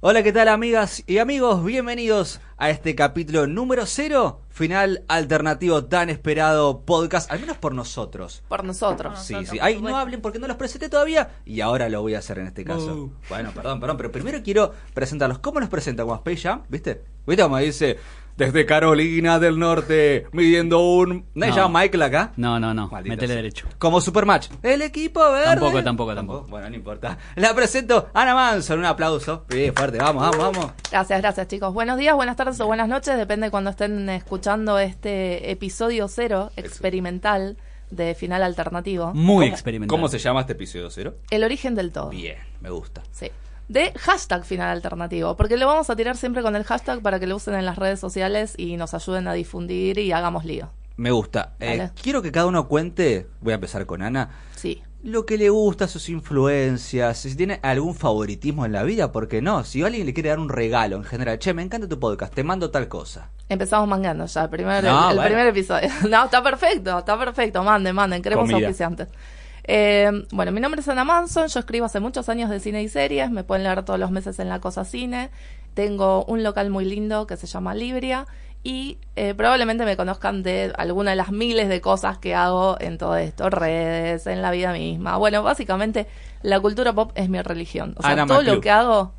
Hola, ¿qué tal amigas y amigos? Bienvenidos a este capítulo número cero, final alternativo tan esperado podcast, al menos por nosotros. Por nosotros. Sí, Nosotros, sí. Ay, no hablen porque no los presenté todavía y ahora lo voy a hacer en este caso. Uh. Bueno, perdón, perdón, pero primero quiero presentarlos. ¿Cómo los presenta como Space Jam? ¿Viste? ¿Viste cómo dice? Desde Carolina del Norte, midiendo un... ¿No, se llama Michael acá? No, no, no. Maldita Métele sea. derecho. Como Supermatch. El equipo verde. Tampoco, tampoco, tampoco. Bueno, no importa. La presento Ana Manson. Un aplauso. Bien, fuerte. Vamos, vamos, vamos. Gracias, gracias chicos. Buenos días, buenas tardes o buenas noches, depende cuando estén escuchando este episodio cero experimental de final alternativo. Muy ¿Cómo- experimental. ¿Cómo se llama este episodio cero? El origen del todo. Bien, me gusta. Sí. De hashtag final alternativo, porque lo vamos a tirar siempre con el hashtag para que lo usen en las redes sociales y nos ayuden a difundir y hagamos lío. Me gusta. Eh, quiero que cada uno cuente, voy a empezar con Ana, Sí. lo que le gusta, sus influencias, si tiene algún favoritismo en la vida, porque no, si alguien le quiere dar un regalo en general, che, me encanta tu podcast, te mando tal cosa. Empezamos mangando ya, el primer, No, el, el bueno. primer episodio. No, está perfecto, está perfecto. Manden, manden, queremos auspiciantes. Eh, bueno, mi nombre es Ana Manson, yo escribo hace muchos años de cine y series, me pueden leer todos los meses en La Cosa Cine. Tengo un local muy lindo que se llama Libria y eh, probablemente me conozcan de alguna de las miles de cosas que hago en todo esto, redes, en la vida misma. Bueno, básicamente la cultura pop es mi religión. O sea, Ana todo McClure. lo que hago...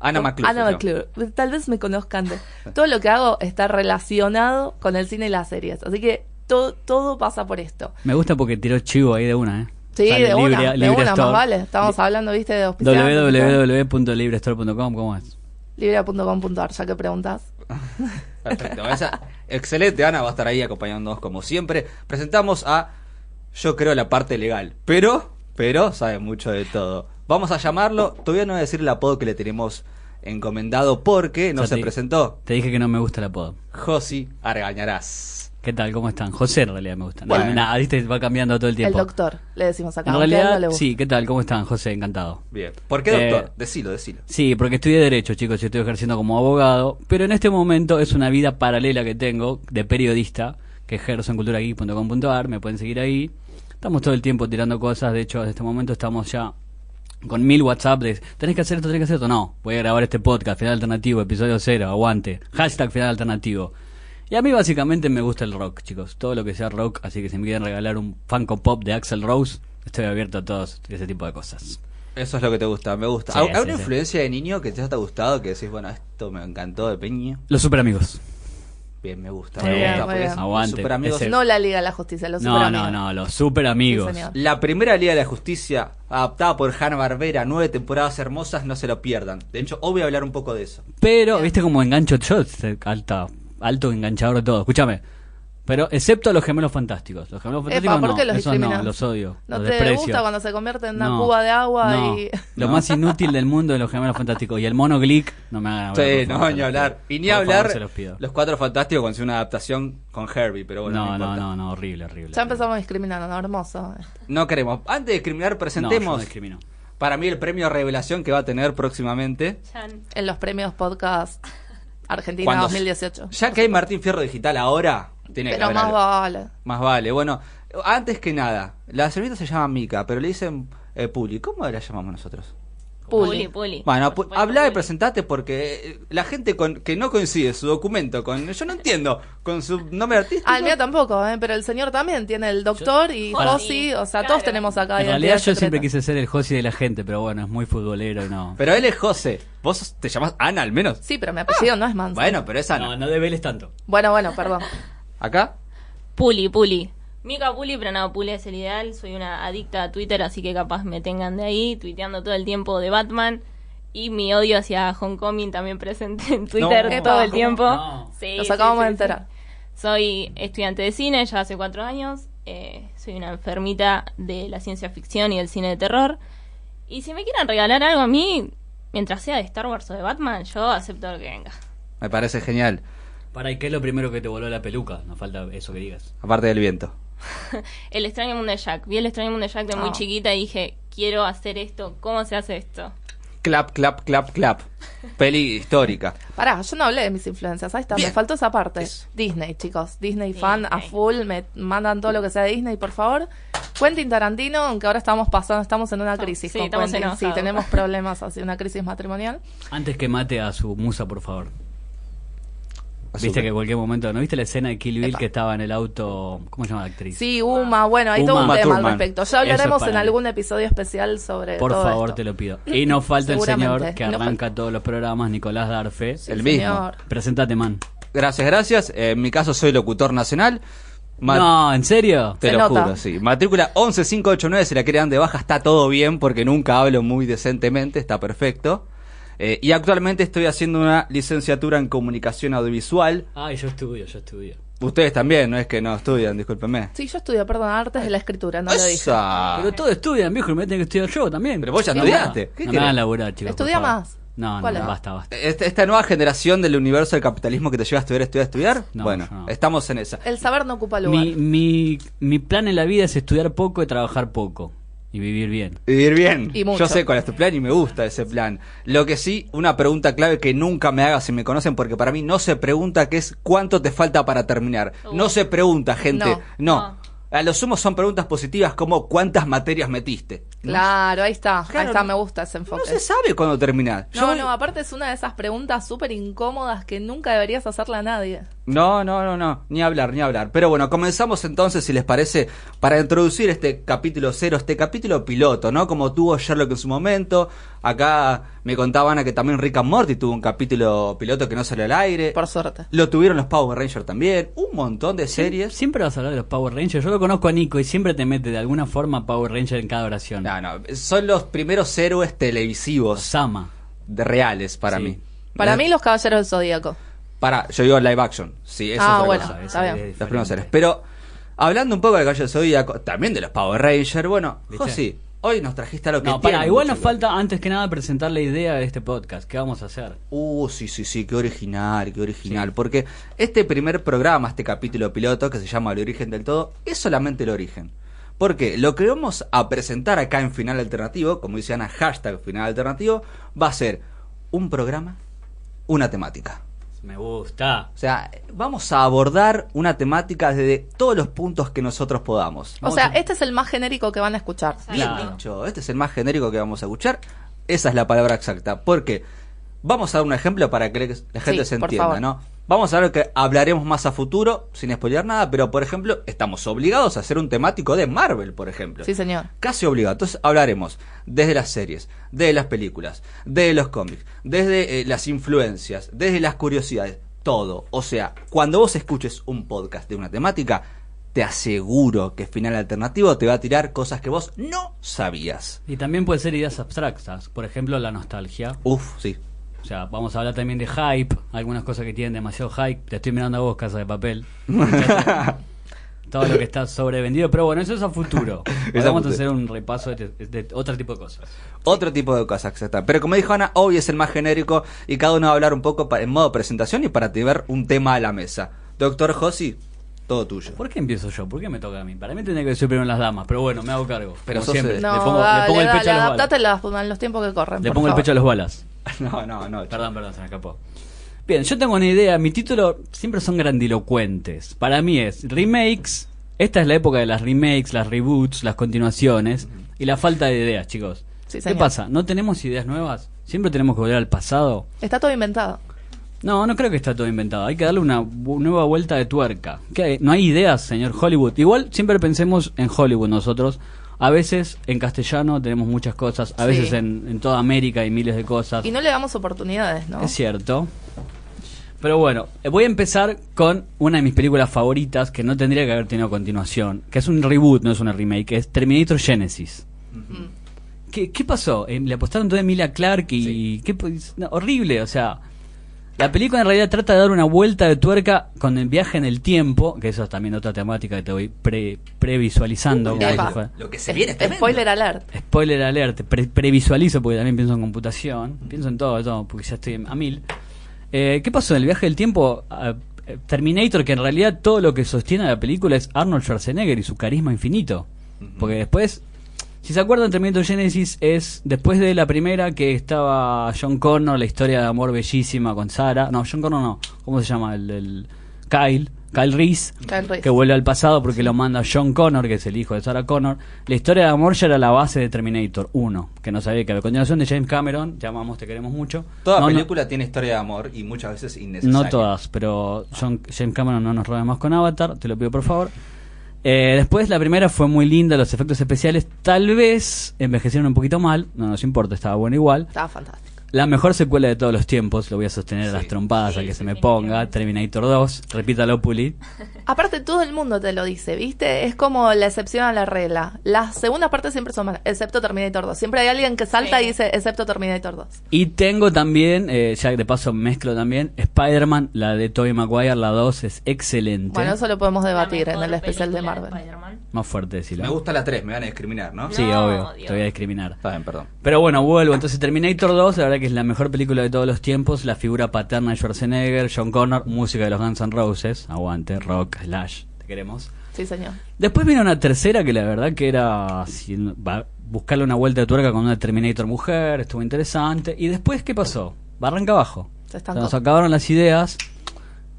Ana McClure. Ana. McClure. Tal vez me conozcan de. Todo lo que hago está relacionado con el cine y las series. Así que todo, todo pasa por esto. Me gusta porque tiró chivo ahí de una, ¿eh? Sí, Sale de una, de una, más vale. Estamos hablando, viste, de www.librestore.com, ¿cómo es? Librea.com.ar, ya que preguntas. Perfecto. Esa- excelente, Ana va a estar ahí acompañándonos como siempre. Presentamos a, yo creo, la parte legal, pero, pero sabe mucho de todo. Vamos a llamarlo, todavía no voy a decir el apodo que le tenemos encomendado porque no se te- presentó. Te dije que no me gusta el apodo. Josi Argañarás. ¿Qué tal? ¿Cómo están? José en realidad me gusta. Bueno. Nada, viste, va cambiando todo el El tiempo. doctor, le decimos acá. En no realidad, sí, ¿qué tal? ¿Cómo están, José? Encantado. Bien. ¿Por qué, Eh, doctor? decilo, decilo. Sí, porque estudié Derecho, chicos, y estoy ejerciendo como abogado, pero en este momento es una vida paralela que tengo de periodista, que ejerzo en culturageek.com.ar, me pueden seguir ahí. Estamos todo el tiempo tirando cosas, de hecho, en este momento estamos ya con mil WhatsApp de tenés que hacer esto, tenés que hacer esto. No, voy a grabar este podcast, final alternativo, episodio cero, aguante. Hashtag final alternativo. Y a mí básicamente me gusta el rock, chicos. Todo lo que sea rock, así que si me quieren regalar un Funko Pop de Axel Rose, estoy abierto a todos ese tipo de cosas. Eso es lo que te gusta, me gusta. Sí, ¿Hay sí, ¿Alguna sí. influencia de niño que te haya gustado que decís, bueno, esto me encantó de peña? Los super amigos. Bien, me gusta, Sí, me gusta. bien. Aguante, Super amigos. ese- No la Liga de la Justicia, los No, superamigos. no, no, los super amigos. Sí. La primera Liga de la Justicia, adaptada por Hanna Barbera, nueve temporadas hermosas, no se lo pierdan. De hecho, hoy voy a hablar un poco de eso. Pero, viste como engancho yo, alta, alto enganchador de todo. Escúchame. Pero, excepto los gemelos fantásticos. Los gemelos fantásticos ¿por no, qué los esos no, discriminas? los odio. ¿No los te desprecio. gusta cuando se convierte en una No, cuba de agua no. y... Lo más inútil del mundo de los gemelos fantásticos. Y el mono Glick, no me hagan hablar. Sí, no, favor, ni hablar. Y ni hablar favor, se los pido. los cuatro fantásticos con una adaptación con Herbie, pero bueno. No, no, no, no, horrible, horrible. Ya empezamos discriminando, ¿no? Hermoso. No queremos. Antes de discriminar, yo presentemos no discrimino. para mí el premio revelación que va a tener próximamente. Chan. En los premios podcast Argentina Cuando- 2018. Ya que hay Martín Fierro Digital ahora, tiene que Pero haber más algo. vale. Más vale. Bueno, antes que nada, la servilleta se llama Mica, pero le dicen eh, Puli. ¿Cómo la llamamos nosotros? Puli. Puli, puli. Bueno, pu- habla y presentate porque eh, la gente con, que no coincide su documento con. Yo no entiendo. Con su nombre artístico. Ah, el mío tampoco, ¿eh? pero el señor también tiene el doctor y Josi, Josi, o sea, todos tenemos acá En realidad yo secreta. siempre quise ser el Josi de la gente, pero bueno, es muy futbolero y no. Pero él es José. Vos te llamás Ana al menos. Sí, pero mi apellido no es Manson. Bueno, pero es Ana. No, no debeles tanto. Bueno, bueno, perdón. ¿Acá? Puli, Puli. Mica Puli, pero no, Puli es el ideal. Soy una adicta a Twitter, así que capaz me tengan de ahí, tuiteando todo el tiempo de Batman. Y mi odio hacia Homecoming también presente en Twitter No. todo el tiempo. No. Sí, Nos acabamos sí, de sí. enterar. Soy estudiante de cine ya hace cuatro años. eh, soy una enfermita de la ciencia ficción y del cine de terror. Y si me quieren regalar algo a mí, mientras sea de Star Wars o de Batman, yo acepto lo que venga. Me parece genial. Para, ¿y qué es lo primero que te voló la peluca? No falta eso que digas. Aparte del viento. El extraño mundo de Jack. Vi el extraño mundo de Jack de muy Ah. chiquita y dije, quiero hacer esto. ¿Cómo se hace esto? Clap, clap, clap, clap. Peli histórica. Pará, yo no hablé de mis influencias. Ahí está, Bien. me faltó esa parte. Eso. Disney, chicos. Disney fan a full. Me mandan todo lo que sea de Disney, por favor. Quentin Tarantino, aunque ahora estamos pasando, estamos en una crisis sí, con estamos Quentin. Sí, tenemos problemas, así, una crisis matrimonial. Antes que mate a su musa, por favor. Azúcar. Viste que en cualquier momento, ¿no viste la escena de Kill Bill Epa. que estaba en el auto? ¿Cómo se llama la actriz? Sí, Uma, bueno, hay Uma todo un tema Thurman. al respecto. Ya es hablaremos en algún episodio especial sobre Por todo favor, esto. te lo pido. Y nos falta el señor que arranca todos los programas, Nicolás Darfe. Sí, El mismo. señor. Preséntate, man. Gracias, gracias. Eh, en mi caso soy locutor nacional. Ma- No, ¿en serio? Te Se lo nota. juro, sí. Matrícula 11589, si la quieren de baja, está todo bien porque nunca hablo muy decentemente, está perfecto. Eh, y actualmente estoy haciendo una licenciatura en comunicación audiovisual. Ay, yo estudio, yo estudio. Ustedes también, no es que no estudian, discúlpenme. Sí, yo estudio, perdón, artes de la escritura, no lo dije. Esa. Pero todos estudian, viejo, y me tengo que estudiar yo también. Pero vos ya estudiaste. ¿Qué No me querés? hagan laburar, chicos. por Estudia más. No, no, basta, basta. Esta, esta nueva generación del universo del capitalismo que te lleva a estudiar, estudiar, estudiar. No, bueno, no. estamos en esa. El saber no ocupa lugar. Mi, mi, mi plan en la vida es estudiar poco y trabajar poco. Y vivir bien. Vivir bien. Y mucho. Yo sé cuál es tu plan y me gusta ese plan. Lo que sí, una pregunta clave que nunca me hagas si me conocen, porque para mí no se pregunta que es cuánto te falta para terminar. Uh. No se pregunta, gente. No. No. No. A lo sumo son preguntas positivas como cuántas materias metiste. Claro, ahí está, Claro, ahí está, no- me gusta ese enfoque. No se sabe cuándo terminar. No, Yo- no, aparte es una de esas preguntas súper incómodas que nunca deberías hacerle a nadie. No, no, no, no, ni hablar, ni hablar. Pero bueno, comenzamos entonces, si les parece, para introducir este capítulo cero, este capítulo piloto, ¿no? Como tuvo Sherlock en su momento. Acá me contaban a que también Rick and Morty tuvo un capítulo piloto que no salió al aire. Por suerte. Lo tuvieron los Power Rangers también. Un montón de series. Siempre vas a hablar de los Power Rangers. Yo lo conozco a Nico y siempre te mete de alguna forma Power Ranger en cada oración. No, no, son los primeros héroes televisivos Osama. de reales para Sí. mí. Para Eh, mí, los caballeros del zodíaco. Para, yo digo live action. Sí, eso Ah, es bueno. cosa. está bien. es Los primeros seres. Pero hablando un poco del Gallo Zodíaco, también de los Power Rangers, bueno. Josi, hoy nos trajiste a lo que No, para, igual nos falta antes que nada presentar la idea de este podcast. ¿Qué vamos a hacer? Uh, sí, sí, sí, qué original, qué original. Porque este primer programa, este capítulo piloto que se llama El origen del todo, es solamente el origen. Porque lo que vamos a presentar acá en Final Alternativo, como dice Ana, hashtag Final Alternativo, va a ser un programa, una temática. Me gusta. O sea, vamos a abordar una temática desde todos los puntos que nosotros podamos. O sea, este es el más genérico que van a escuchar. Bien Claro. dicho, este es el más genérico que vamos a escuchar. Esa es la palabra exacta. Porque vamos a dar un ejemplo para que la gente Sí, se por entienda, favor. ¿no? Vamos a ver que hablaremos más a futuro, sin spoilear nada, pero por ejemplo, estamos obligados a hacer un temático de Marvel, por ejemplo. Sí, señor. Casi obligado. Entonces hablaremos desde las series, de las películas, de los cómics, desde eh, las influencias, desde las curiosidades, todo. O sea, cuando vos escuches un podcast de una temática, te aseguro que Final Alternativo te va a tirar cosas que vos no sabías. Y también puede ser ideas abstractas. Por ejemplo, la nostalgia. Uf, sí. O sea, vamos a hablar también de hype. Algunas cosas que tienen demasiado hype. Te estoy mirando a vos, Casa de Papel. Todo lo que está sobrevendido. Pero bueno, eso es a futuro. Vamos a hacer un repaso de, de otro tipo de cosas. Otro tipo de cosas, exacto. Pero como dijo Ana, hoy es el más genérico y cada uno va a hablar un poco en modo presentación y para llevar un tema a la mesa. Doctor Josi, todo tuyo. ¿Por qué empiezo yo? ¿Por qué me toca a mí? Para mí tendría que ser primero las damas. Pero bueno, me hago cargo. Pero siempre. No, le pongo, dale, le pongo el dale, pecho a los balas. adaptate las- a los tiempos que corren. Le por pongo el pecho a los balas. No, no, no. Perdón, perdón, se me escapó. Bien, yo tengo una idea. Mi título siempre son grandilocuentes. Para mí es remakes. Esta es la época de las remakes, las reboots, las continuaciones y la falta de ideas, chicos. Sí, ¿Qué pasa? ¿No tenemos ideas nuevas? ¿Siempre tenemos que volver al pasado? Está todo inventado. No, no creo que está todo inventado. Hay que darle una bu- nueva vuelta de tuerca. ¿Qué hay? No hay ideas, señor Hollywood. Igual siempre pensemos en Hollywood nosotros. A veces en castellano tenemos muchas cosas. A Sí. veces en, en toda América hay miles de cosas. Y no le damos oportunidades, ¿no? Es cierto. Pero bueno, eh, voy a empezar con una de mis películas favoritas que no tendría que haber tenido continuación. Que es un reboot, no es una remake. Que es Terminator Genesis. ¿Qué, qué pasó? Eh, le apostaron todo a Emilia Clark y... ¿qué no, horrible, o sea... La película en realidad trata de dar una vuelta de tuerca con el viaje en el tiempo, que eso es también otra temática que te voy pre, previsualizando. Epa. Lo que se viene es tremendo. Spoiler alert. Spoiler alert, pre- previsualizo porque también pienso en computación, pienso en todo, todo porque ya estoy a mil. Eh, ¿Qué pasó en el viaje del tiempo? Ah, eh, Terminator, que en realidad todo lo que sostiene la película es Arnold Schwarzenegger y su carisma infinito. Porque después, si se acuerdan, Terminator Genesis es después de la primera que estaba John Connor, la historia de amor bellísima con Sarah. No, John Connor no, ¿cómo se llama? El, el- Kyle. Kyle Reese, Kyle Reese. que vuelve al pasado porque lo manda John Connor, que es el hijo de Sarah Connor. La historia de amor ya era la base de Terminator 1, que no sabía que a continuación de James Cameron, llamamos Te queremos mucho. Toda No, no- película tiene historia de amor y muchas veces innecesaria. no todas, pero John- James Cameron no nos robe más con Avatar, te lo pido por favor. Eh, después la primera fue muy linda, los efectos especiales tal vez envejecieron un poquito mal, no nos importa, estaba bueno igual. Estaba fantástico. La mejor secuela de todos los tiempos, lo voy a sostener a las trompadas Sí, al que se me ponga, Terminator 2, repítalo Puli. Aparte, todo el mundo te lo dice, ¿viste? Es como la excepción a la regla. Las segundas partes siempre son malas, excepto Terminator 2. Siempre hay alguien que salta Sí. y dice, excepto Terminator 2. Y tengo también, eh, ya de paso mezclo también, Spider-Man, la de Tobey Maguire, la 2 es excelente. Bueno, eso lo podemos debatir en el especial de Marvel. Spider-Man. Más fuerte decirlo. Me gusta la 3, me van a discriminar, ¿no? No. Sí, obvio, Dios. te voy a discriminar. Está bien, perdón. Pero bueno, vuelvo. Entonces, Terminator 2, la verdad que es la mejor película de todos los tiempos. La figura paterna de Schwarzenegger, John Connor, música de los Guns N' Roses. Aguante, rock, slash, te queremos. Sí, señor. Después vino una tercera que la verdad que era si- va- buscarle una vuelta de tuerca con una Terminator mujer, estuvo interesante. Y después, ¿qué pasó? Barranca abajo. Se estancó. Nos acabaron las ideas.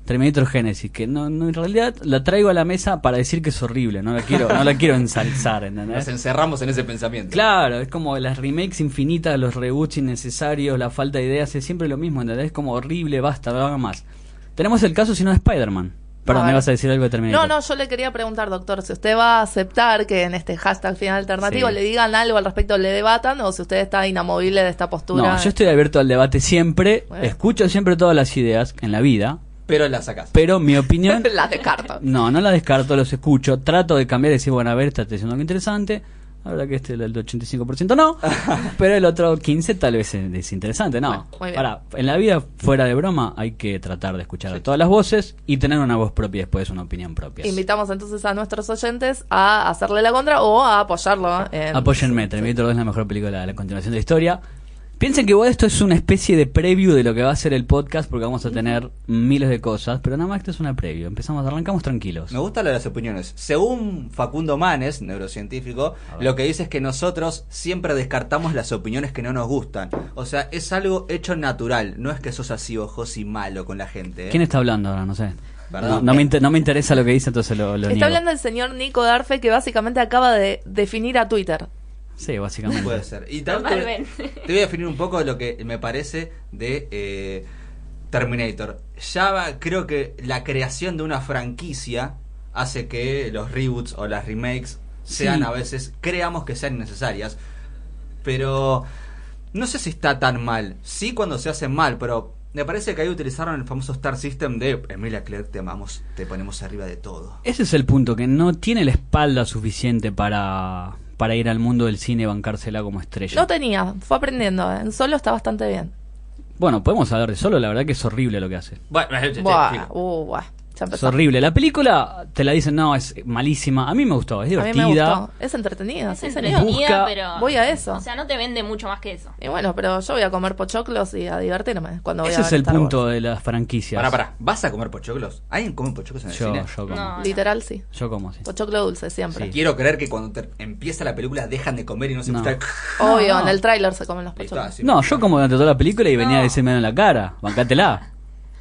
Terminator Genesis, que no, no, en realidad la traigo a la mesa para decir que es horrible, no la quiero, no la quiero ensalzar, ¿entendés? Nos encerramos en ese pensamiento. Claro, es como las remakes infinitas, los reboots innecesarios, la falta de ideas, es siempre lo mismo, ¿entendés? Es como horrible, basta, no hagan más. Tenemos el caso, si no, de Spider-Man. Perdón, A me vas a decir algo de Terminator. No, no, yo le quería preguntar, doctor, si usted va a aceptar que en este hashtag final alternativo Sí. le digan algo al respecto, le debatan, o si usted está inamovible de esta postura. No, yo estoy abierto al debate siempre, Bueno. escucho siempre todas las ideas en la vida, Pero la sacás. pero mi opinión... la descarto. no, no la descarto, los escucho, trato de cambiar y decir, bueno, a ver, está diciendo algo interesante. La verdad que este el del 85% no, pero el otro 15 tal vez es, es interesante, no. Bueno, muy bien. Ahora, en la vida fuera de broma hay que tratar de escuchar a todas las voces y tener una voz propia y después una opinión propia. Invitamos entonces a nuestros oyentes a hacerle la contra o a apoyarlo. En... Apóyenme, Terminator 2 es la mejor película de la continuación de la historia. Piensen que igual esto es una especie de preview de lo que va a ser el podcast porque vamos a tener miles de cosas, pero nada más esto es una preview. Empezamos, arrancamos tranquilos. Me gusta lo de las opiniones. Según Facundo Manes, neurocientífico, lo que dice es que nosotros siempre descartamos las opiniones que no nos gustan. O sea, es algo hecho natural. No es que sos así ojoso y malo con la gente. ¿eh? ¿Quién está hablando ahora? No sé. No, no me, inter- no me interesa lo que dice, entonces lo, lo Está niego. hablando el señor Nico Darfe que básicamente acaba de definir a Twitter. Sí, básicamente. Puede ser. Y también te, voy a definir un poco lo que me parece de eh, Terminator. Ya va- creo que la creación de una franquicia hace que los reboots o las remakes sean Sí. a veces, creamos que sean necesarias. Pero no sé si está tan mal. Sí cuando se hacen mal, pero me parece que ahí utilizaron el famoso Star System de Emilia Clarke, te amamos, te ponemos arriba de todo. Ese es el punto, que no tiene la espalda suficiente para, para ir al mundo del cine y bancársela como estrella. No tenía, fue aprendiendo. ¿eh? En solo está bastante bien. Bueno, podemos hablar de solo, la verdad que es horrible lo que hace. Bueno, Buah, uh, buah, Es horrible. La película te la dicen, no, es malísima. A mí me gustó, es A mí divertida. me gustó. Es entretenida, Es sí, entretenida, Busca- pero. Voy a eso. O sea, no te vende mucho más que eso. Y bueno, pero yo voy a comer pochoclos y a divertirme cuando voy Ese a es ver el Star punto Wars. de las franquicias. Pará, pará, ¿vas a comer pochoclos? ¿Alguien come pochoclos en el Yo, cine? yo como. No. Literal, sí. Yo como, sí. Pochoclo dulce, siempre. Sí. Quiero creer que cuando te- empieza la película dejan de comer y no se No. Obvio, No, no. en el tráiler se comen los pochoclos. No, yo como durante toda la película y venía a decirme en la cara. Bancátela.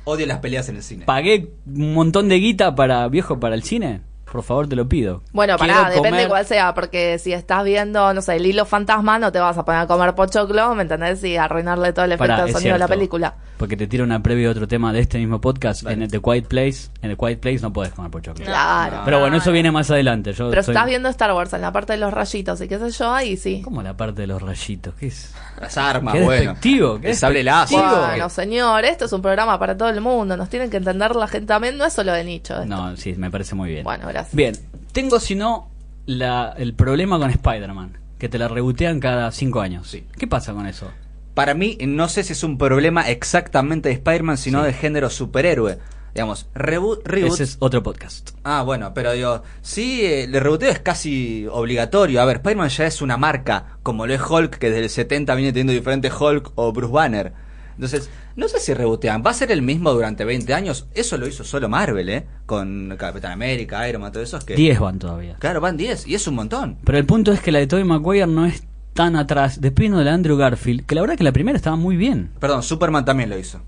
Odio las peleas en el cine. Pagué un montón de guita para viejo para el cine. Por favor, te lo pido. Bueno, Quiero pará, depende comer- cuál sea, porque si estás viendo, no sé, el hilo fantasma, no te vas a poner a comer pochoclo, ¿me entendés? Y arruinarle todo el efecto Pará, sonido de la cierto. película. Porque te tiro una previa de otro tema de este mismo podcast. En el The Quiet Place. En el Quiet Place no puedes comer pochoclo. No. Claro. Pero bueno, eso viene más adelante. Yo Pero soy- estás viendo Star Wars en la parte de los rayitos y qué sé yo, ahí sí. ¿Cómo la parte de los rayitos? ¿Qué es? Las armas, Qué bueno. despectivo, qué el sable láser. Bueno, señor, esto es un programa para todo el mundo, nos tienen que entender la gente también, no es solo de nicho. esto. No, sí, me parece muy bien. Bueno, gracias. Bien, tengo si no la, el problema con Spider-Man. Que te la rebotean cada cinco años. Sí. ¿Qué pasa con eso? Para mí, no sé si es un problema exactamente de Spider-Man, sino de género superhéroe. Digamos, reboot, reboot. Ese es otro podcast. Ah, bueno, pero digo, sí, eh, el rebooteo es casi obligatorio. A ver, Spider-Man ya es una marca, como lo es Hulk, que desde el 70 viene teniendo diferentes Hulk o Bruce Banner. Entonces, no sé si rebotean. ¿Va a ser el mismo durante 20 años? Eso lo hizo solo Marvel, ¿eh? Con Capitán América, Iron Man, todo eso. Es que... 10 van todavía. Claro, van 10 y es un montón. Pero el punto es que la de Tobey Maguire no es tan atrás. Después vino de la Andrew Garfield, que la verdad que la primera estaba muy bien. Perdón, Superman también lo hizo.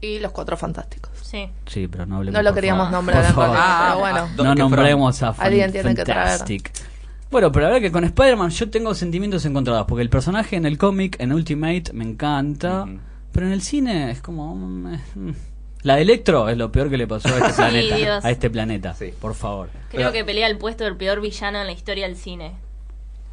Y los cuatro fantásticos. Sí. Sí, pero no hablemos No lo queríamos favor. nombrar Por Ah, pero bueno. ah, No que nombremos a Alguien tiene que traer. Bueno, pero la verdad que con Spider-Man yo tengo sentimientos encontrados, porque el personaje en el cómic, en Ultimate, me encanta. Pero en el cine es como... mm, eh, mm. La de Electro es lo peor que le pasó a este Sí, planeta. Dios. A este planeta, Sí. por favor. Creo Pero- que pelea el puesto del peor villano en la historia del cine.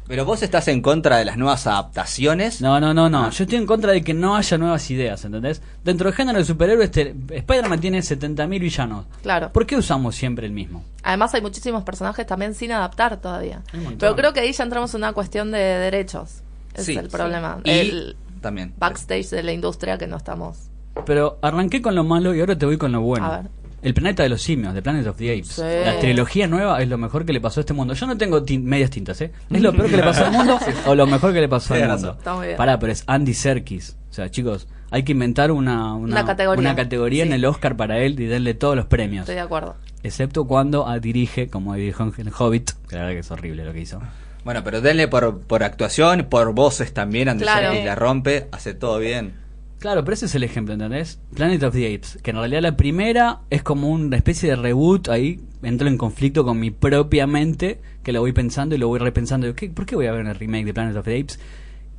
Pero vos estás en contra de las nuevas adaptaciones. No, no, no, no. Ah. Yo estoy en contra de que no haya nuevas ideas, ¿entendés? Dentro del género de superhéroes, Spider-Man tiene 70.000 villanos. Claro. ¿Por qué usamos siempre el mismo? Además hay muchísimos personajes también sin adaptar todavía. Hay un montón. Pero creo que ahí ya entramos en una cuestión de derechos. Es Sí, el problema. Y El también. backstage de la industria que no estamos. Pero arranqué con lo malo y ahora te voy con lo bueno. A ver. El planeta de los simios, The Planet of the Apes. Sí. La trilogía nueva es lo mejor que le pasó a este mundo. Yo no tengo tin- medias tintas, ¿eh? ¿Es lo peor que le pasó al mundo o lo mejor que le pasó al mundo? Está muy bien. Pará, pero es Andy Serkis. O sea, chicos, hay que inventar una, Una categoría. una categoría en el Oscar para él y darle todos los premios. Estoy de acuerdo. Excepto cuando dirige, como dirigió en el Hobbit, que la verdad que es horrible lo que hizo. Bueno, pero denle por, por actuación, por voces también. Andy Claro. Serkis la rompe, hace todo bien. Claro, pero ese es el ejemplo, ¿entendés? Planet of the Apes, que en realidad la primera es como una especie de reboot, ahí entro en conflicto con mi propia mente, que lo voy pensando y lo voy repensando. Digo, ¿qué, ¿Por qué voy a ver el remake de Planet of the Apes?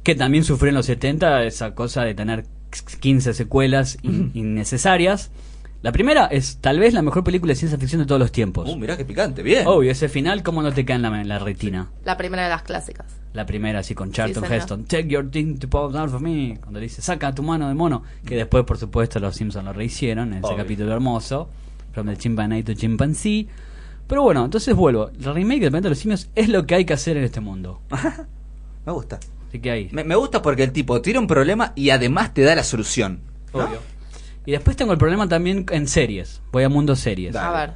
Que también sufrió en los 70 esa cosa de tener 15 secuelas in- innecesarias. La primera es tal vez la mejor película de ciencia ficción de todos los tiempos. Uh, mirá qué picante, bien. Obvio, ese final, ¿cómo no te cae en la, en la retina? La primera de las clásicas. La primera, así con Charlton. Heston. Take your thing to pop out of me. Cuando le dice, saca tu mano de mono. Que después, por supuesto, los Simpsons lo rehicieron en ese Obvio. capítulo hermoso. From the chimpanzee to chimpanzee. Pero bueno, entonces vuelvo. El remake del planeta de los simios es lo que hay que hacer en este mundo. Me gusta. Así que ahí. Me, me gusta porque el tipo tira un problema y además te da la solución. ¿no? Obvio. Y después tengo el problema también en series. Voy a mundo series. Dale. A ver.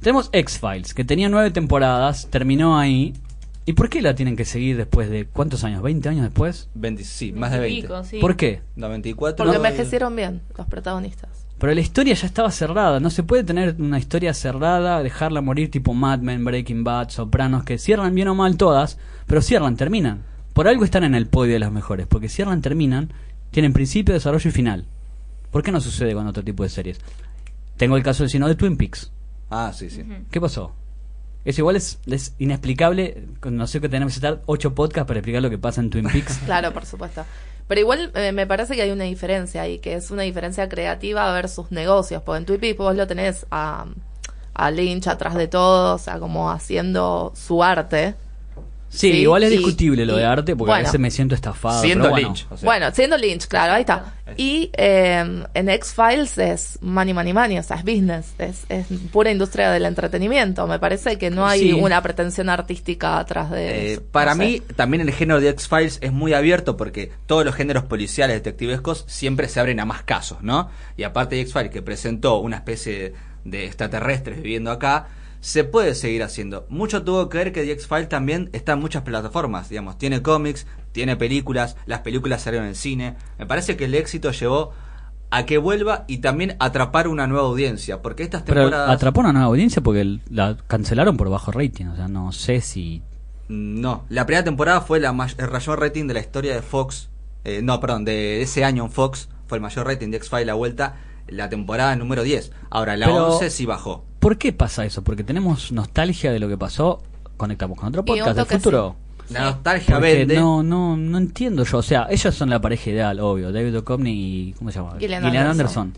Tenemos X-Files, que tenía nueve temporadas, terminó ahí. ¿Y por qué la tienen que seguir después de cuántos años? ¿20 años después? 20, sí, más de 20. Pico, sí. ¿Por qué? 94. Porque no, envejecieron bien los protagonistas. Pero la historia ya estaba cerrada. No se puede tener una historia cerrada, dejarla morir tipo Mad Men, Breaking Bad, Sopranos, que cierran bien o mal todas, pero cierran, terminan. Por algo están en el podio de las mejores, porque cierran, terminan, tienen principio, desarrollo y final. ¿Por qué no sucede con otro tipo de series? Tengo el caso del sino de Twin Peaks. Ah, sí, sí. ¿Qué pasó? Eso igual es, es inexplicable. No sé que tenemos que estar ocho podcasts para explicar lo que pasa en Twin Peaks. Claro, por supuesto. Pero igual eh, me parece que hay una diferencia ahí, que es una diferencia creativa versus negocios. Porque en Tweepy vos lo tenés a, a Lynch atrás de todo, o sea, como haciendo su arte. Sí, Sí, igual es y- discutible lo de arte, porque a veces me siento estafado. Siendo pero bueno. Lynch. o sea. bueno, siendo Lynch, claro, ahí está. Y eh, en X-Files es money, money, money, o sea, es business, es, es pura industria del entretenimiento. Me parece que no hay Sí. una pretensión artística atrás de Eh, eso. para No sé. mí, también el género de X-Files es muy abierto porque todos los géneros policiales detectivescos siempre se abren a más casos, ¿no? Y aparte de X-Files, que presentó una especie de extraterrestres viviendo acá, se puede seguir haciendo. Mucho tuvo que ver que The X-Files también está en muchas plataformas, digamos. Tiene cómics, tiene películas, las películas salieron en cine. Me parece que el éxito llevó a que vuelva y también atrapar una nueva audiencia, porque estas Pero temporadas... atrapó una nueva audiencia porque la cancelaron por bajo rating. O sea, no sé si. No, la primera temporada fue la el mayor rating de la historia de Fox. eh, no, perdón, de ese año en Fox fue el mayor rating de X-Files la vuelta, la temporada número 10. Ahora, la Pero- 11 sí bajó. ¿Por qué pasa eso? Porque tenemos nostalgia de lo que pasó. Conectamos con otro podcast del futuro. La nostalgia Porque vende. no, no, no entiendo yo. O sea, ellos son la pareja ideal, obvio. David Duchovny y. ¿Cómo se llama? Gillian Anderson. Anderson.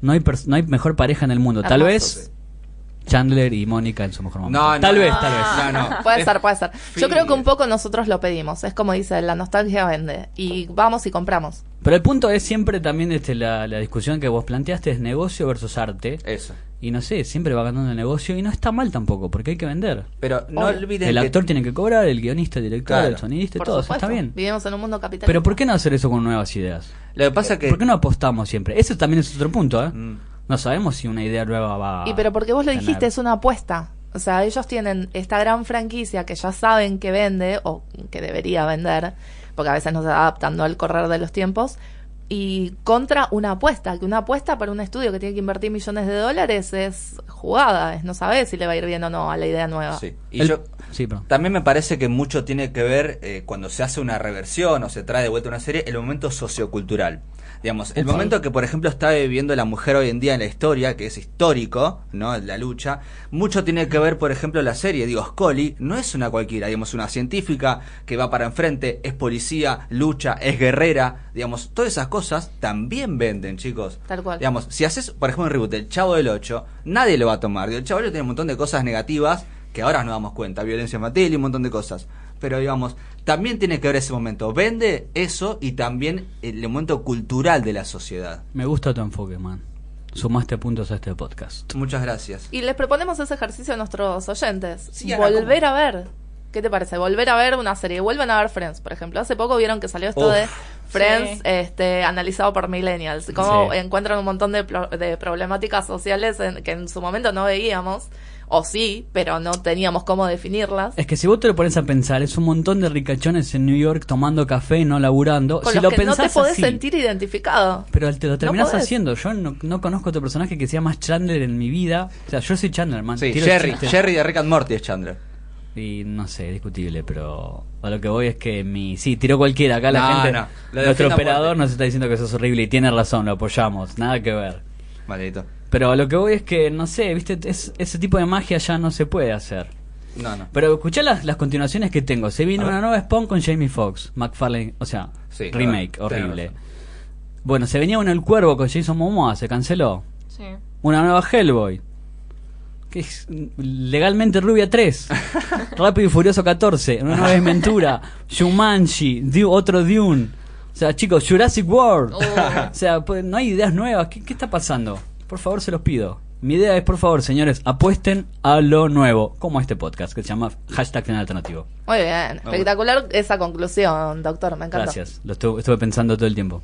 No hay, no hay mejor pareja en el mundo. Tal Hermosos. vez Chandler y Mónica en su mejor momento. No, no. tal vez, tal vez. No, no. Puede ser, puede ser. Yo creo que un poco nosotros lo pedimos. Es como dice, la nostalgia vende. Y vamos y compramos. Pero el punto es siempre también este, la, la discusión que vos planteaste es negocio versus arte. Eso. Y no sé, siempre va ganando el negocio y no está mal tampoco, porque hay que vender. Pero no olviden El que- actor tiene que cobrar, el guionista, el director, Claro. el sonidista, Por todo, supuesto. está bien. Vivimos en un mundo capitalista. Pero ¿por qué no hacer eso con nuevas ideas? Lo que pasa que... ¿Por qué no apostamos siempre? Eso también es otro punto, ¿eh? Mm. No sabemos si una idea nueva va Y pero porque vos lo dijiste, es una apuesta. O sea, ellos tienen esta gran franquicia que ya saben que vende o que debería vender, porque a veces no se adaptan ¿no? al correr de los tiempos. Y contra una apuesta, que una apuesta para un estudio que tiene que invertir millones de dólares es jugada, es no saber si le va a ir bien o no a la idea nueva. Sí. Y El- yo Sí, también me parece que mucho tiene que ver eh, cuando se hace una reversión o se trae de vuelta una serie, el momento sociocultural. Digamos, el momento que, por ejemplo, está viviendo la mujer hoy en día en la historia, que es histórico, ¿no? La lucha, mucho tiene que ver, por ejemplo, la serie. Digo, Scully no es una cualquiera, digamos, una científica que va para enfrente, es policía, lucha, es guerrera, digamos, todas esas cosas también venden, chicos. Tal cual. Digamos, si haces, por ejemplo, un reboot del Chavo del 8, nadie lo va a tomar. El Chavo del 8 tiene un montón de cosas negativas que ahora nos damos cuenta, violencia infantil y un montón de cosas. Pero digamos, también tiene que ver ese momento. Vende eso y también el momento cultural de la sociedad. Me gusta tu enfoque, man. Sumaste puntos a este podcast. Muchas gracias. Y les proponemos ese ejercicio a nuestros oyentes. Sí, Volver a ver. ¿Qué te parece? Volver a ver una serie. Vuelvan a ver Friends, por ejemplo. Hace poco vieron que salió esto Uf. de Friends Sí. este, analizado por millennials. Cómo Sí. encuentran un montón de, pro- de problemáticas sociales en- que en su momento no veíamos. O sí, pero no teníamos cómo definirlas. Es que si vos te lo pones a pensar, es un montón de ricachones en New York tomando café y no laburando. Con si los lo que no te pensás podés así, sentir identificado. Pero te lo terminás haciendo. Yo no, no conozco otro personaje que sea más Chandler en mi vida. O sea, yo soy Chandler, man. Sí, Jerry. Jerry de Rick and Morty es Chandler. Y no sé, es discutible, pero a lo que voy es que mi... Sí, tiró cualquiera. Acá la No, gente... no, lo nuestro operador nos está diciendo que eso es horrible y tiene razón, lo apoyamos. Nada que ver. Maldito. Pero a lo que voy es que, no sé, viste, es- ese tipo de magia ya no se puede hacer. No, no. Pero escuchá las, las continuaciones que tengo. Se ver. una nueva Spawn con Jamie Foxx, McFarlane, o sea, Sí, remake, horrible. Bueno, se venía una El Cuervo con Jason Momoa, se canceló. Sí. Una nueva Hellboy. Que es legalmente Rubia 3. Rápido y Furioso 14. Una nueva Ventura. Shumanji. Du- otro Dune. O sea, chicos, Jurassic World. Oh. O sea, pues, no hay ideas nuevas. ¿Qué, qué está pasando? Por favor, se los pido. Mi idea es, por favor, señores, apuesten a lo nuevo. Como este podcast que se llama Hashtag Final Alternativo. Muy bien. Espectacular esa conclusión, doctor. Me encanta. Gracias. Lo estuve, estuve pensando todo el tiempo.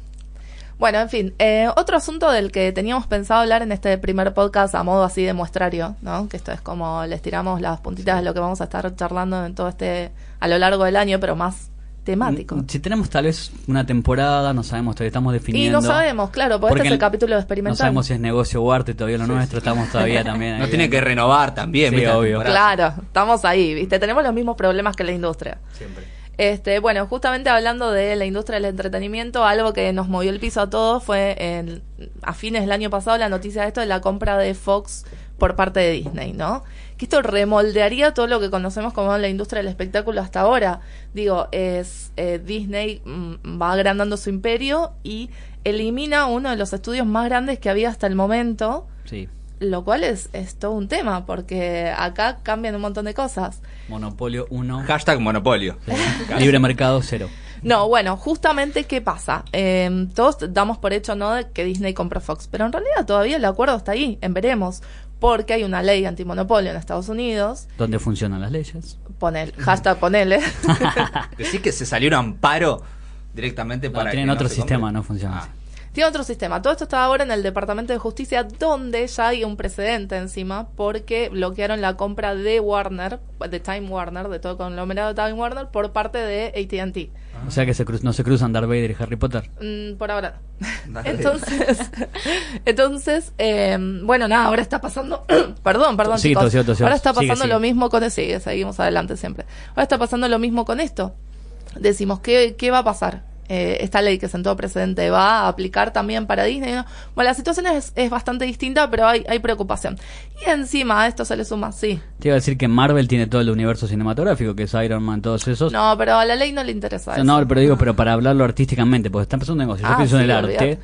Bueno, en fin, eh, otro asunto del que teníamos pensado hablar en este primer podcast a modo así de muestrario, ¿no? Que esto es como les tiramos las puntitas de lo que vamos a estar charlando en todo este, a lo largo del año, pero más temático. Mm, Si tenemos tal vez una temporada, no sabemos, todavía estamos Y definiendo. no sabemos, claro, porque, este es el capítulo experimental. No sabemos si es negocio o arte, todavía lo nuestro, estamos todavía también. No tiene que renovar también, Sí, obvio. Claro, estamos ahí, ¿viste? Tenemos los mismos problemas que la industria. Siempre. Este, bueno, justamente hablando de la industria del entretenimiento, algo que nos movió el piso a todos fue en- a fines del año pasado la noticia de esto de la compra de Fox por parte de Disney, ¿no? Que esto remoldearía todo lo que conocemos como la industria del espectáculo hasta ahora. Digo, es eh, Disney mm, va agrandando su imperio y elimina uno de los estudios más grandes que había hasta el momento, Sí, lo cual es, es todo un tema, porque acá cambian un montón de cosas. Monopolio 1, Hashtag monopolio. libre mercado 0. No, bueno, justamente qué pasa. Eh, todos damos por hecho no de que Disney compra Fox, pero en realidad todavía el acuerdo está ahí, en veremos, porque hay una ley antimonopolio en Estados Unidos. ¿Dónde funcionan las leyes? Ponel, hashtag ponele. Decís que se salió un amparo directamente No, para tienen que otro sistema, compre. no funciona Ah. así. Tiene otro sistema. Todo esto está ahora en el Departamento de Justicia, donde ya hay un precedente encima, porque bloquearon la compra de Warner, de Time Warner, de todo el conglomerado de Time Warner, por parte de ATT. O sea que se cruz- no se cruzan Darth Vader y Harry Potter. Mm, por ahora. Dale. Entonces, entonces eh, bueno, nada, ahora está pasando, perdón, perdón, Sí, chicos. ahora está pasando sigue. lo mismo con, sigue, seguimos adelante siempre. Ahora está pasando lo mismo con esto. Decimos, ¿qué, qué va a pasar? Eh, esta ley que sentó precedente va a aplicar también para Disney. ¿no? Bueno, la situación es, es bastante distinta, pero hay, hay preocupación. Y encima a esto se le suma, sí. Te iba a decir que Marvel tiene todo el universo cinematográfico, que es Iron Man, todos esos. No, pero a la ley no le interesa eso. No, pero digo, pero para hablarlo artísticamente, porque está empezando un negocio. Yo Ah, pienso en el arte.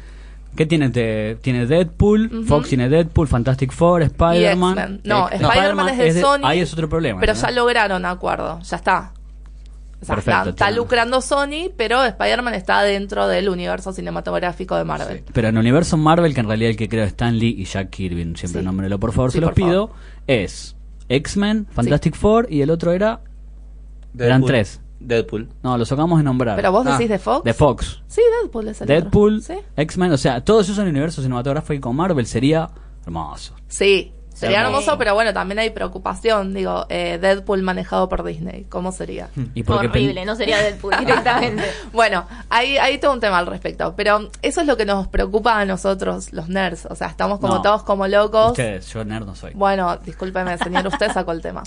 ¿Qué tiene? Te- tiene Deadpool. Fox tiene Deadpool, Fantastic Four, Spider-Man. No, Eh, Spider-Man es de Sony. Ahí es otro problema. Pero ¿no? ya lograron acuerdo, ya está. O sea, Perfecto, está, lucrando Sony, pero Spider-Man está dentro del universo cinematográfico de Marvel. Sí. Pero en el universo Marvel, que en realidad el que creo es Stan Lee y Jack Kirby, siempre Sí. nómbrelo por favor, Sí, se los pido, es X-Men, Fantastic Four y el otro era... Eran Deadpool. tres. Deadpool. No, los acabamos de nombrar. Pero vos Ah, decís de Fox. De Fox. Sí, Deadpool es el Deadpool. X-Men, o sea, todos esos en el universo cinematográfico y con Marvel sería hermoso. Sí, Sería Hermoso. hermoso, pero bueno, también hay preocupación. Digo, eh, Deadpool manejado por Disney, ¿cómo sería? Y porque pen- Horrible, no sería Deadpool directamente. Bueno, hay, hay todo un tema al respecto, pero eso es lo que nos preocupa a nosotros, los nerds. O sea, estamos como No. todos como locos. Ustedes, yo nerd no soy. Bueno, discúlpeme, señor, usted sacó el tema.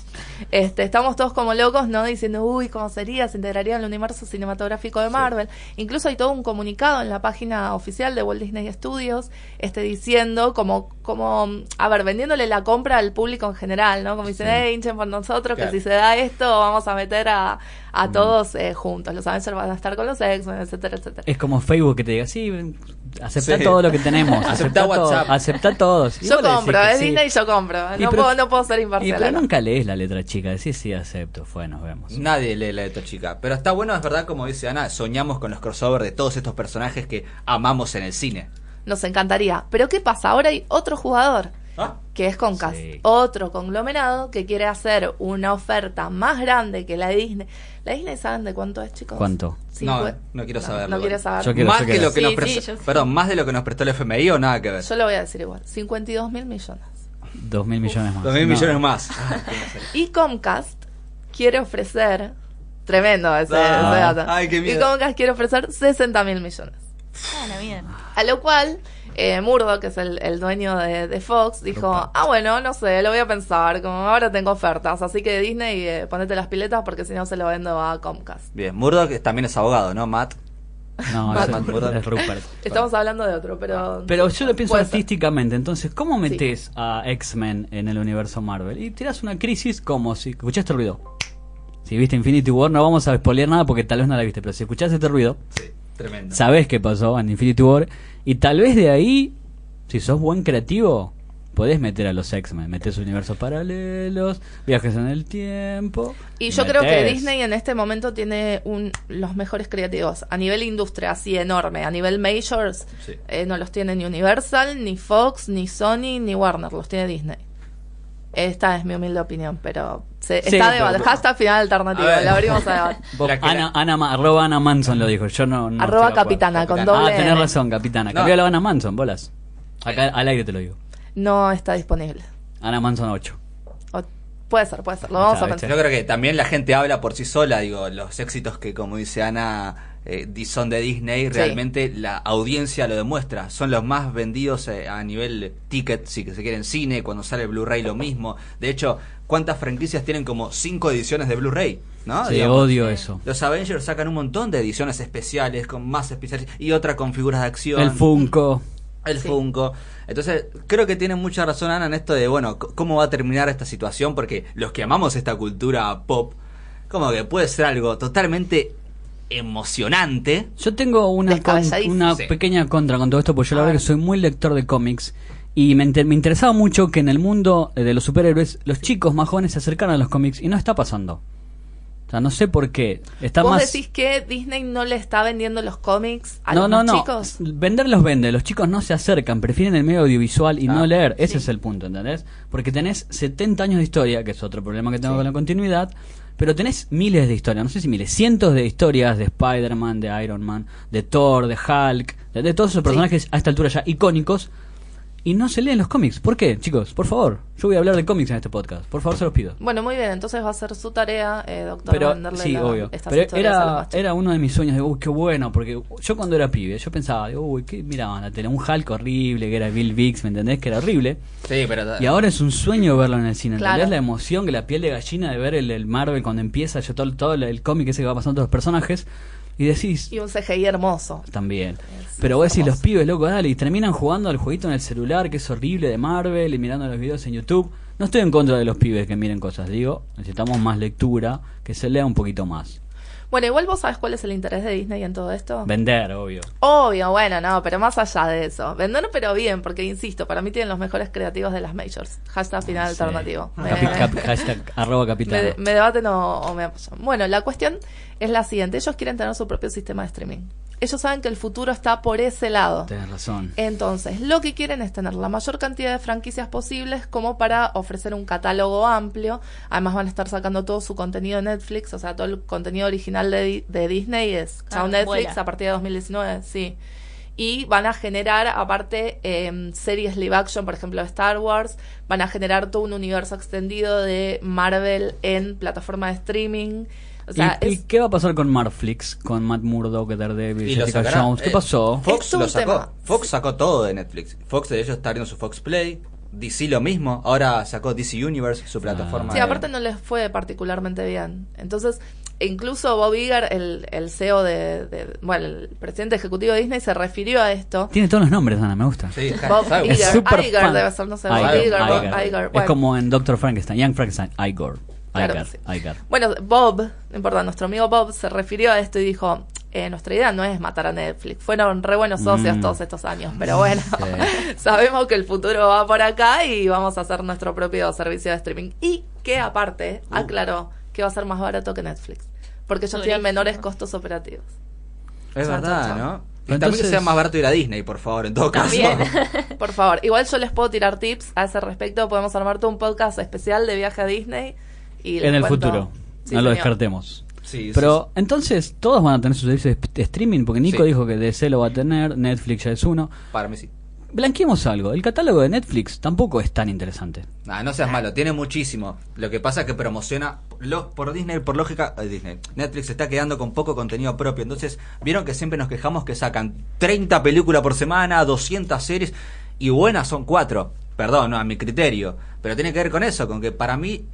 Este, estamos todos como locos, ¿no? Diciendo, uy, ¿cómo sería? Se integraría en el universo cinematográfico de Marvel. Incluso hay todo un comunicado en la página oficial de Walt Disney Studios, este, diciendo como, como, a ver, vendiéndole la compra al público en general, ¿no? Como dicen, Sí. eh, hinchen por nosotros, Claro. que si se da esto, vamos a meter a, Mm. a todos eh, juntos. Los Avengers van a estar con los X-Men, etcétera, etcétera. Es como Facebook que te diga, sí, acepta Sí. todo lo que tenemos. Aceptá todo, WhatsApp. acepta todos. Yo compro, es sí. Disney, yo compro. Y No, pero- puedo, no puedo ser Y imparcial. pero nunca lees la letra chica, decís sí, acepto, fue, nos vemos. Nadie lee la letra chica. Pero está bueno, es verdad, como dice Ana, soñamos con los crossovers de todos estos personajes que amamos en el cine. Nos encantaría. Pero ¿qué pasa? Ahora hay otro jugador, ¿Ah? que es Comcast. Sí. Otro conglomerado que quiere hacer una oferta más grande que la de Disney. ¿La Disney saben de cuánto es, chicos? ¿Cuánto? No, no quiero saberlo. No quiere saber. Yo quiero- más yo que lo que Sí, nos perdón, más de lo que nos prestó el FMI o nada que ver. Yo lo voy a decir igual. 52 mil millones. Dos mil millones más. Dos mil No. millones más. Y Comcast quiere ofrecer... Tremendo ese, Ah. ese dato. Ay, qué miedo. Y Comcast quiere ofrecer 60 mil millones. Ah, la mierda. A lo cual, eh, Murdoch, que es el, el dueño de, de Fox, dijo, Opa. ah, bueno, no sé, lo voy a pensar, como ahora tengo ofertas, así que Disney, eh, ponete las piletas porque si no se lo vendo a Comcast. Bien, Murdoch también es abogado, ¿no, Matt? No, Matt Murdock. es Rupert. Estamos hablando de otro, pero... Pero yo lo pienso ser. artísticamente, entonces, ¿cómo metes a X-Men en el universo Marvel? Y tiras una crisis como si... ¿Escuchaste el ruido? Si viste Infinity War, no vamos a spoilear nada porque tal vez no la viste, pero si escuchás este ruido, Sí, tremendo. sabés qué pasó en Infinity War, y tal vez de ahí, si sos buen creativo, podés meter a los X-Men, metés universos paralelos, viajes en el tiempo. Y yo creo que Disney en este momento tiene un, los mejores creativos. A nivel industria, así enorme. A nivel majors, Sí. eh, no los tiene ni Universal, ni Fox, ni Sony, ni Warner. Los tiene Disney. Esta es mi humilde opinión, pero se, Sí, está debate. Hashtag final alternativo. Ver. La abrimos a debate. Ana, Ana arroba Ana Manson lo dijo, yo no... Arroba capitana, con Capitana. doble Ah, tenés razón, capitana. No. Cambió la Ana Manson, bolas. Acá al aire te lo digo. No está disponible. Ana Manson 8. O- puede ser, puede ser. Lo vamos a pensar. Yo creo que también la gente habla por sí sola, digo, los éxitos que, como dice Ana, eh, son de Disney, realmente la audiencia lo demuestra. Son los más vendidos eh, a nivel ticket, si que se quiere en cine, cuando sale Blu-ray lo mismo. De hecho, ¿cuántas franquicias tienen como cinco ediciones de Blu-ray? ¿No? Sí, Digamos. odio eso. Los Avengers sacan un montón de ediciones especiales, con más especiales, y otra con figuras de acción. El Funko. El Sí. Funko. Entonces, creo que tiene mucha razón Ana en esto de, bueno, cómo va a terminar esta situación, porque los que amamos esta cultura pop, como que puede ser algo totalmente emocionante. Yo tengo una, con- una Sí. pequeña contra con todo esto, porque yo la verdad ver. que soy muy lector de cómics. Y me, inter- me interesaba mucho que en el mundo eh, de los superhéroes los chicos más jóvenes se acercaran a los cómics y no está pasando. O sea, no sé por qué. Está ¿Vos más... decís que Disney no le está vendiendo los cómics a no, los no, no. chicos? Vender los vende. Los chicos no se acercan. Prefieren el medio audiovisual y Ah, no leer. Ese sí. es el punto, ¿entendés? Porque tenés 70 años de historia, que es otro problema que tengo Sí. con la continuidad. Pero tenés miles de historias, no sé si miles, cientos de historias de Spider-Man, de Iron Man, de Thor, de Hulk, de, de todos esos personajes a esta altura ya icónicos. Y no se leen los cómics. ¿Por qué, chicos? Por favor. Yo voy a hablar de cómics en este podcast. Por favor, se los pido. Bueno, muy bien, entonces va a ser su tarea, eh, doctor, Pero venderle sí, la- obvio. estas Pero a era, era uno de mis sueños de, uy, qué bueno, porque yo cuando era pibe, yo pensaba, uy, ¿qué miraban la tele? Un Hulk horrible, que era Bill Bix, ¿me entendés? Que era horrible. Sí, pero... Y ahora es un sueño verlo en el cine, ¿entendés? Claro. La emoción, que la piel de gallina de ver el, el Marvel cuando empieza, yo todo, todo el, el cómic ese que va pasando todos los personajes, y decís, Y un CGI hermoso. también. Es Pero vos decís, los pibes, loco, dale, y terminan jugando al jueguito en el celular, que es horrible, de Marvel, y mirando los videos en YouTube. No estoy en contra de los pibes que miren cosas, digo, necesitamos más lectura, que se lea un poquito más. Bueno, igual vos sabés cuál es el interés de Disney en todo esto. Vender, obvio. Obvio, bueno, no, pero más allá de eso. Vender, pero bien, porque insisto, para mí tienen los mejores creativos de las majors. Hashtag final Sí. alternativo. Me- Capi- cap- hashtag arroba capitana. me, me debaten o, o me apoyan. Bueno, la cuestión es la siguiente. Ellos quieren tener su propio sistema de streaming. Ellos saben que el futuro está por ese lado. Tenés razón. Entonces, lo que quieren es tener la mayor cantidad de franquicias posibles como para ofrecer un catálogo amplio. Además van a estar sacando todo su contenido de Netflix, o sea, todo el contenido original de, de Disney es chao Ah, Netflix vuela. a partir de 2019, sí. y van a generar aparte eh, series live action, por ejemplo de Star Wars, van a generar todo un universo extendido de Marvel en plataforma de streaming. O sea, ¿Y, y es, qué va a pasar con Marflix? Con Matt Murdock, Daredevil, Y Jessica. Jones. ¿Qué Eh, pasó? Fox Es lo sacó. tema. Fox sacó todo de Netflix. Fox de ellos está abriendo su Fox Play. DC lo mismo. Ahora sacó DC Universe, su plataforma. Sí, de- aparte no les fue particularmente bien. Entonces, e incluso Bob Iger, el, el CEO de, de- bueno, el presidente ejecutivo de Disney se refirió a esto. Tiene todos los nombres, Ana, me gusta. Sí, Bob Iger. Super Iger fan. debe ser, no sé, Bob Iger, Iger, Iger. Iger. Es como en Doctor Frankenstein, Young Frankenstein, Igor. Claro sí. Iger. Bueno, Bob, no importa, nuestro amigo Bob se refirió a esto y dijo, eh, nuestra idea no es matar a Netflix. Fueron re buenos socios Mm. todos estos años, pero bueno, sabemos que el futuro va por acá y vamos a hacer nuestro propio servicio de streaming. Y que aparte Uh. aclaró que va a ser más barato que Netflix, porque ellos tienen menores costos operativos. Es verdad. ¿no? Y también que sea más barato ir a Disney, por favor, en todo caso. También. Por favor, igual yo les puedo tirar tips a ese respecto. Podemos armar todo un podcast especial de viaje a Disney. Y En el cuento- futuro. Sí, no lo descartemos. Sí, Pero entonces todos van a tener su servicio de streaming, porque Nico Sí. dijo que DC lo va a tener, Netflix ya es uno. para mí sí. Blanqueemos algo, el catálogo de Netflix tampoco es tan interesante. Nah, no seas malo, tiene muchísimo. Lo que pasa es que promociona lo- por Disney, por lógica, eh, Disney. Netflix se está quedando con poco contenido propio. Entonces, vieron que siempre nos quejamos que sacan 30 películas por semana, 200 series y buenas son cuatro. Perdón, no, a mi criterio. Pero tiene que ver con eso, con que para mí,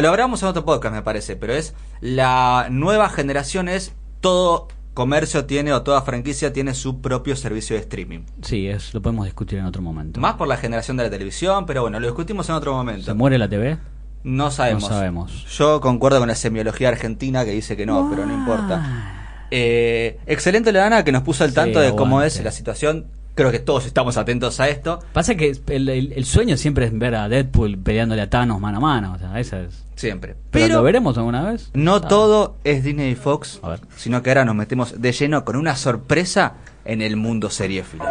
lo hablamos en otro podcast me parece, pero es la nueva generación es todo comercio tiene o toda franquicia tiene su propio servicio de streaming. Sí, es, lo podemos discutir en otro momento. Más por la generación de la televisión, pero bueno, lo discutimos en otro momento. ¿Se muere la TV? No sabemos. No sabemos. Yo concuerdo con la semiología argentina que dice que no, pero no importa. Eh, excelente la Dana que nos puso al Sí, tanto de cómo es la situación. Creo que todos estamos atentos a esto. Pasa que el, el- el sueño siempre es ver a Deadpool peleándole a Thanos mano a mano. O sea, esa es. Siempre. Pero, Pero ¿lo veremos alguna vez? no Ah. todo es Disney y Fox, A ver. sino que ahora nos metemos de lleno con una sorpresa en el mundo seriéfilo.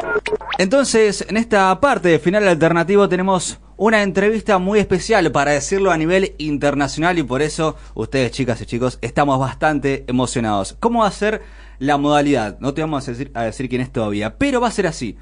Entonces, en esta parte de final alternativo tenemos una entrevista muy especial, para decirlo a nivel internacional, y por eso ustedes, chicas y chicos, estamos bastante emocionados. ¿Cómo va a ser la modalidad? No te vamos a decir, a decir quién es todavía, pero va a ser así.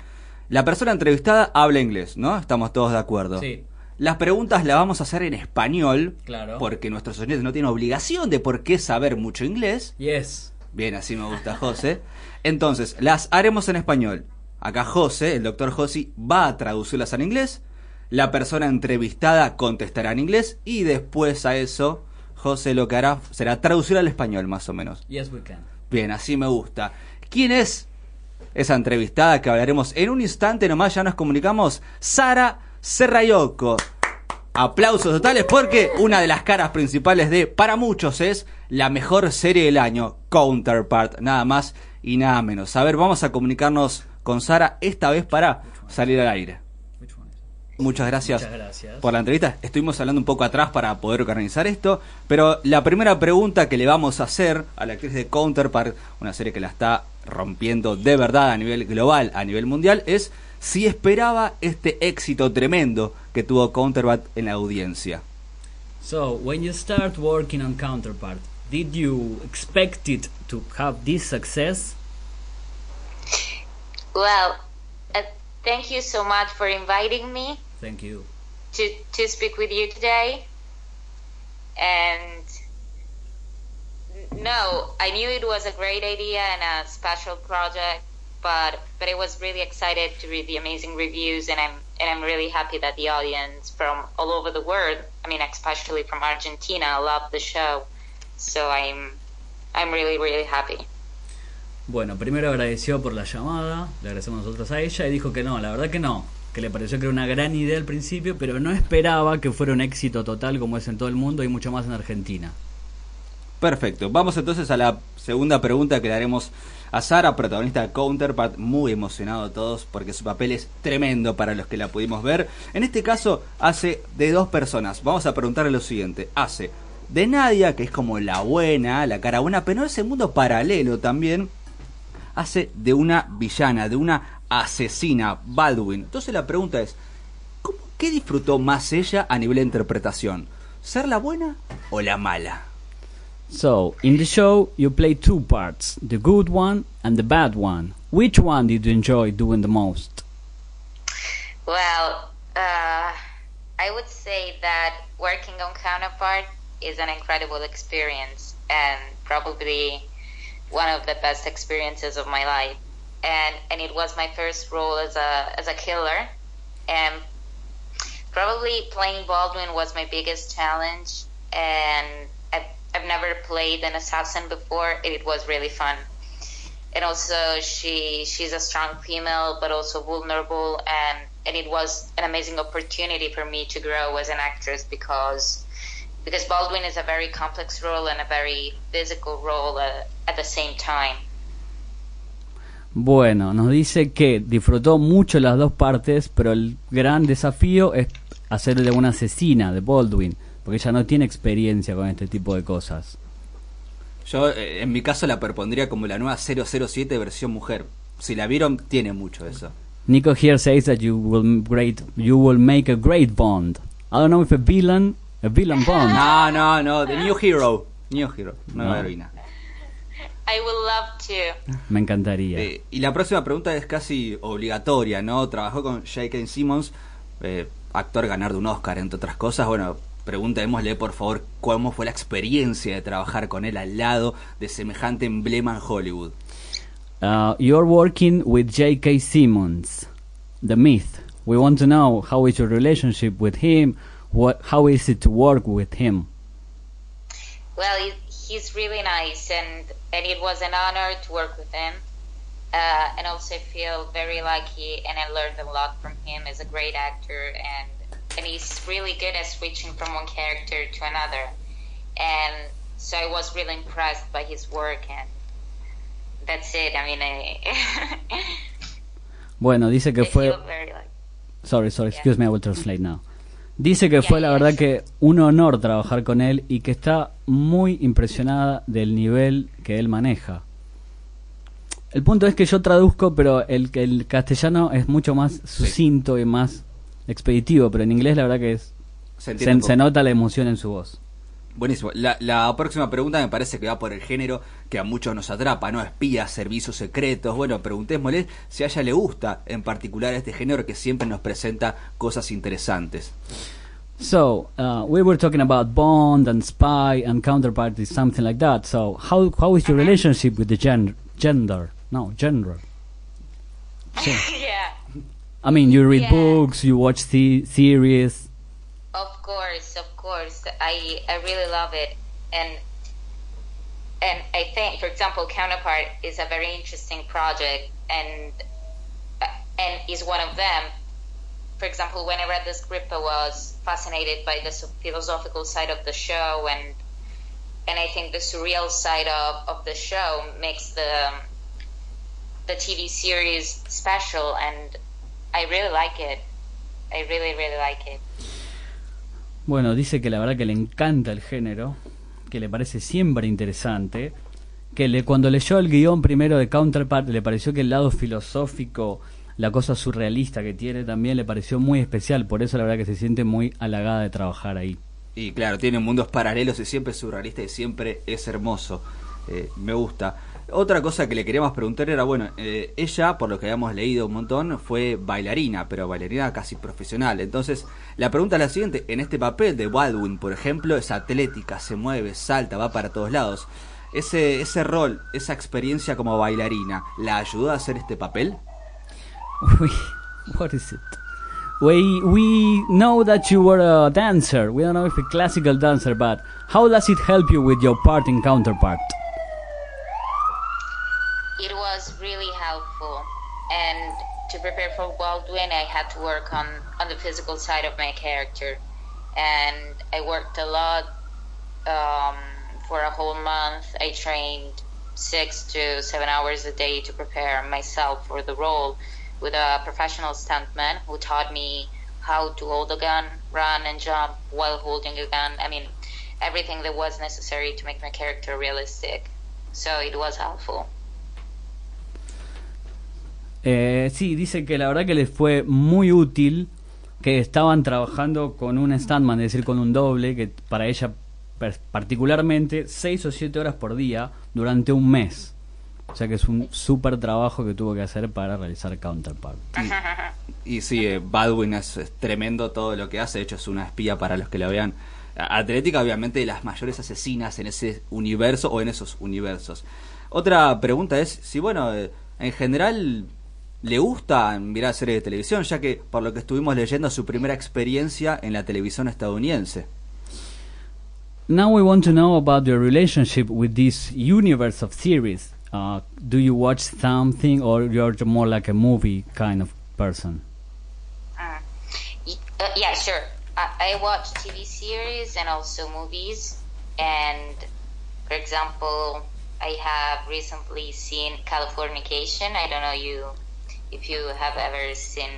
La persona entrevistada habla inglés, ¿no? Estamos todos de acuerdo. Sí. Las preguntas las vamos a hacer en español, Claro. porque nuestros oyentes no tienen obligación de por qué saber mucho inglés. Yes. Bien, así me gusta José. Entonces, las haremos en español. Acá José, el doctor Josi, va a traducirlas en inglés. La persona entrevistada contestará en inglés. Y después a eso, José lo que hará será traducir al español, más o menos. Yes, we can. Bien, así me gusta. ¿Quién es esa entrevistada que hablaremos en un instante nomás? Ya nos comunicamos. Sara Serrayoko. Aplausos totales porque una de las caras principales de, para muchos, es la mejor serie del año, Counterpart, nada más y nada menos. A ver, vamos a comunicarnos con Sara esta vez para salir al aire. Muchas gracias, Muchas gracias. por la entrevista. Estuvimos hablando un poco atrás para poder organizar esto, pero la primera pregunta que le vamos a hacer a la actriz de Counterpart, una serie que la está rompiendo de verdad a nivel global, a nivel mundial, es si esperaba este éxito tremendo que tuvo Counterpart en la audiencia. So, when you start working on Counterpart, did you expect it to have this success? Well, thank you so much for inviting me Thank you. to, to speak with you today. And no, I knew it was a great idea and a special project, but but I was really excited to read the amazing reviews, and I'm and I'm really happy that the audience from all over the world, I mean, especially from Argentina, loved the show. So I'm I'm really really happy. Bueno, primero agradeció por la llamada, le agradecemos nosotros a ella y dijo que no, la verdad que no, que le pareció que era una gran idea al principio, pero no esperaba que fuera un éxito total como es en todo el mundo y mucho más en Argentina. Perfecto. Vamos entonces a la segunda pregunta que le haremos a Sara, protagonista de Counterpart, muy emocionado todos porque su papel es tremendo para los que la pudimos ver. En este caso hace de dos personas. Vamos a preguntarle lo siguiente. Hace de Nadia, que es como la buena, la cara buena, pero en ese mundo paralelo también hace de una villana, de una asesina, Baldwin. Entonces la pregunta es, ¿cómo- ¿qué disfrutó más ella a nivel de interpretación? ¿Ser la buena o la mala? So, in the show you play two parts, the good one and the bad one. which one did you enjoy doing the most? Well, uh, I would say that working on Counterpart is an incredible experience and probably one of the best experiences of my life. And and it was my first role as a as a killer, and probably playing Baldwin was my biggest challenge. And I've, I've never played an assassin before. It was really fun. And also, she she's a strong female, but also vulnerable, and and it was an amazing opportunity for me to grow as an actress because because Baldwin is a very complex role and a very physical role uh, at the same time. Bueno, nos dice que disfrutó mucho las dos partes, pero el gran desafío es hacer de una asesina de Baldwin, porque ella no tiene experiencia con este tipo de cosas. Yo, eh, en mi caso, la propondría como la nueva 007 versión mujer. Si la vieron, tiene mucho eso. Nico here says that you will great you will make a great Bond. I don't know if a villain villain Bond. No, no, no, The New Hero. New Hero, nueva No. heroína. I would love to. Me encantaría. Eh, y la próxima pregunta es casi obligatoria, ¿no? Trabajó con J.K. Simmons, eh, actor ganar de un Oscar, entre otras cosas. Bueno, preguntémosle por favor cómo fue la experiencia de trabajar con él al lado de semejante emblema en Hollywood. Uh, you're working with J.K. Simmons, the myth. We want to know how is your relationship with him. What how is it to work with him? Well, he's really nice, and and it was an honor to work with him. Uh, and also, I feel very lucky, and I learned a lot from him. He's a great actor, and and he's really good at switching from one character to another. And so I was really impressed by his work, and that's it. I mean, I, Bueno, dice que I fue feel very like. Sorry, sorry, excuse me, I will translate now. Dice que fue la verdad que un honor trabajar con él y que está muy impresionada del nivel que él maneja. El punto es que yo traduzco, pero el, el castellano es mucho más sucinto y más expeditivo, pero en inglés la verdad que es Se se, nota la emoción en su voz. Buenísimo. La, la próxima pregunta me parece que va por el género que a muchos nos atrapa, ¿no? Espías, servicios secretos. Bueno, preguntémosle si a ella le gusta en particular este género que siempre nos presenta cosas interesantes. So, uh, we were talking about Bond and Spy and Counterparty, something like that. So, how how is your relationship with the gen- gender? No, genre. yeah. I mean, you read Yeah. books, you watch the series. Of course, of course. I I really love it, and and I think, for example, Counterpart is a very interesting project, and and is one of them. For example, when I read the script, I was fascinated by the philosophical side of the show, and and I think the surreal side of, of the show makes the the TV series special, and I really like it. I really, really like it. Bueno, dice que la verdad que le encanta el género, que le parece siempre interesante, que le, cuando leyó el guion primero de Counterpart le pareció que el lado filosófico, la cosa surrealista que tiene también le pareció muy especial, por eso la verdad que se siente muy halagada de trabajar ahí. Y claro, tiene mundos paralelos y siempre es surrealista y siempre es hermoso. Eh, me gusta. Otra cosa que le queríamos preguntar era, bueno, eh, ella, por lo que habíamos leído un montón, fue bailarina, pero bailarina casi profesional. Entonces, la pregunta es la siguiente, en este papel de Baldwin, por ejemplo, es atlética, se mueve, salta, va para todos lados. Ese, ese rol, esa experiencia como bailarina, ¿la ayudó a hacer este papel? We, know that you were a dancer. We don't know if a classical dancer, but how does it help you with your Counterpart? It was really helpful. And to prepare for baldwin i had to work on on the physical side of my character. And i worked a lot um, for a whole month. I trained six to seven hours a day to prepare myself for the role with a professional stuntman who taught me how to hold a gun run and jump while holding a gun. I mean everything that was necessary to make my character realistic. So it was helpful Eh, sí, dice que la verdad que les fue muy útil que estaban trabajando con un standman, es decir, con un doble, que para ella particularmente, seis o siete horas por día durante un mes. O sea que es un súper trabajo que tuvo que hacer para realizar Counterpart. Y sí, eh, Baldwin es, tremendo todo lo que hace, de hecho es una espía para los que la vean. Atlética, obviamente, de las mayores asesinas en ese universo o en esos universos. Otra pregunta es si, bueno, eh, en general le gusta mirar series de televisión, ya que por lo que estuvimos leyendo, su primera experiencia en la televisión estadounidense. Now we want to know about your relationship with this universe of series. Uh, do you watch something or you're more like a movie kind of person? Y- Uh, yeah, sure. I, I watch TV series and also movies. And for example, I have recently seen Californication. I don't know you if you have ever seen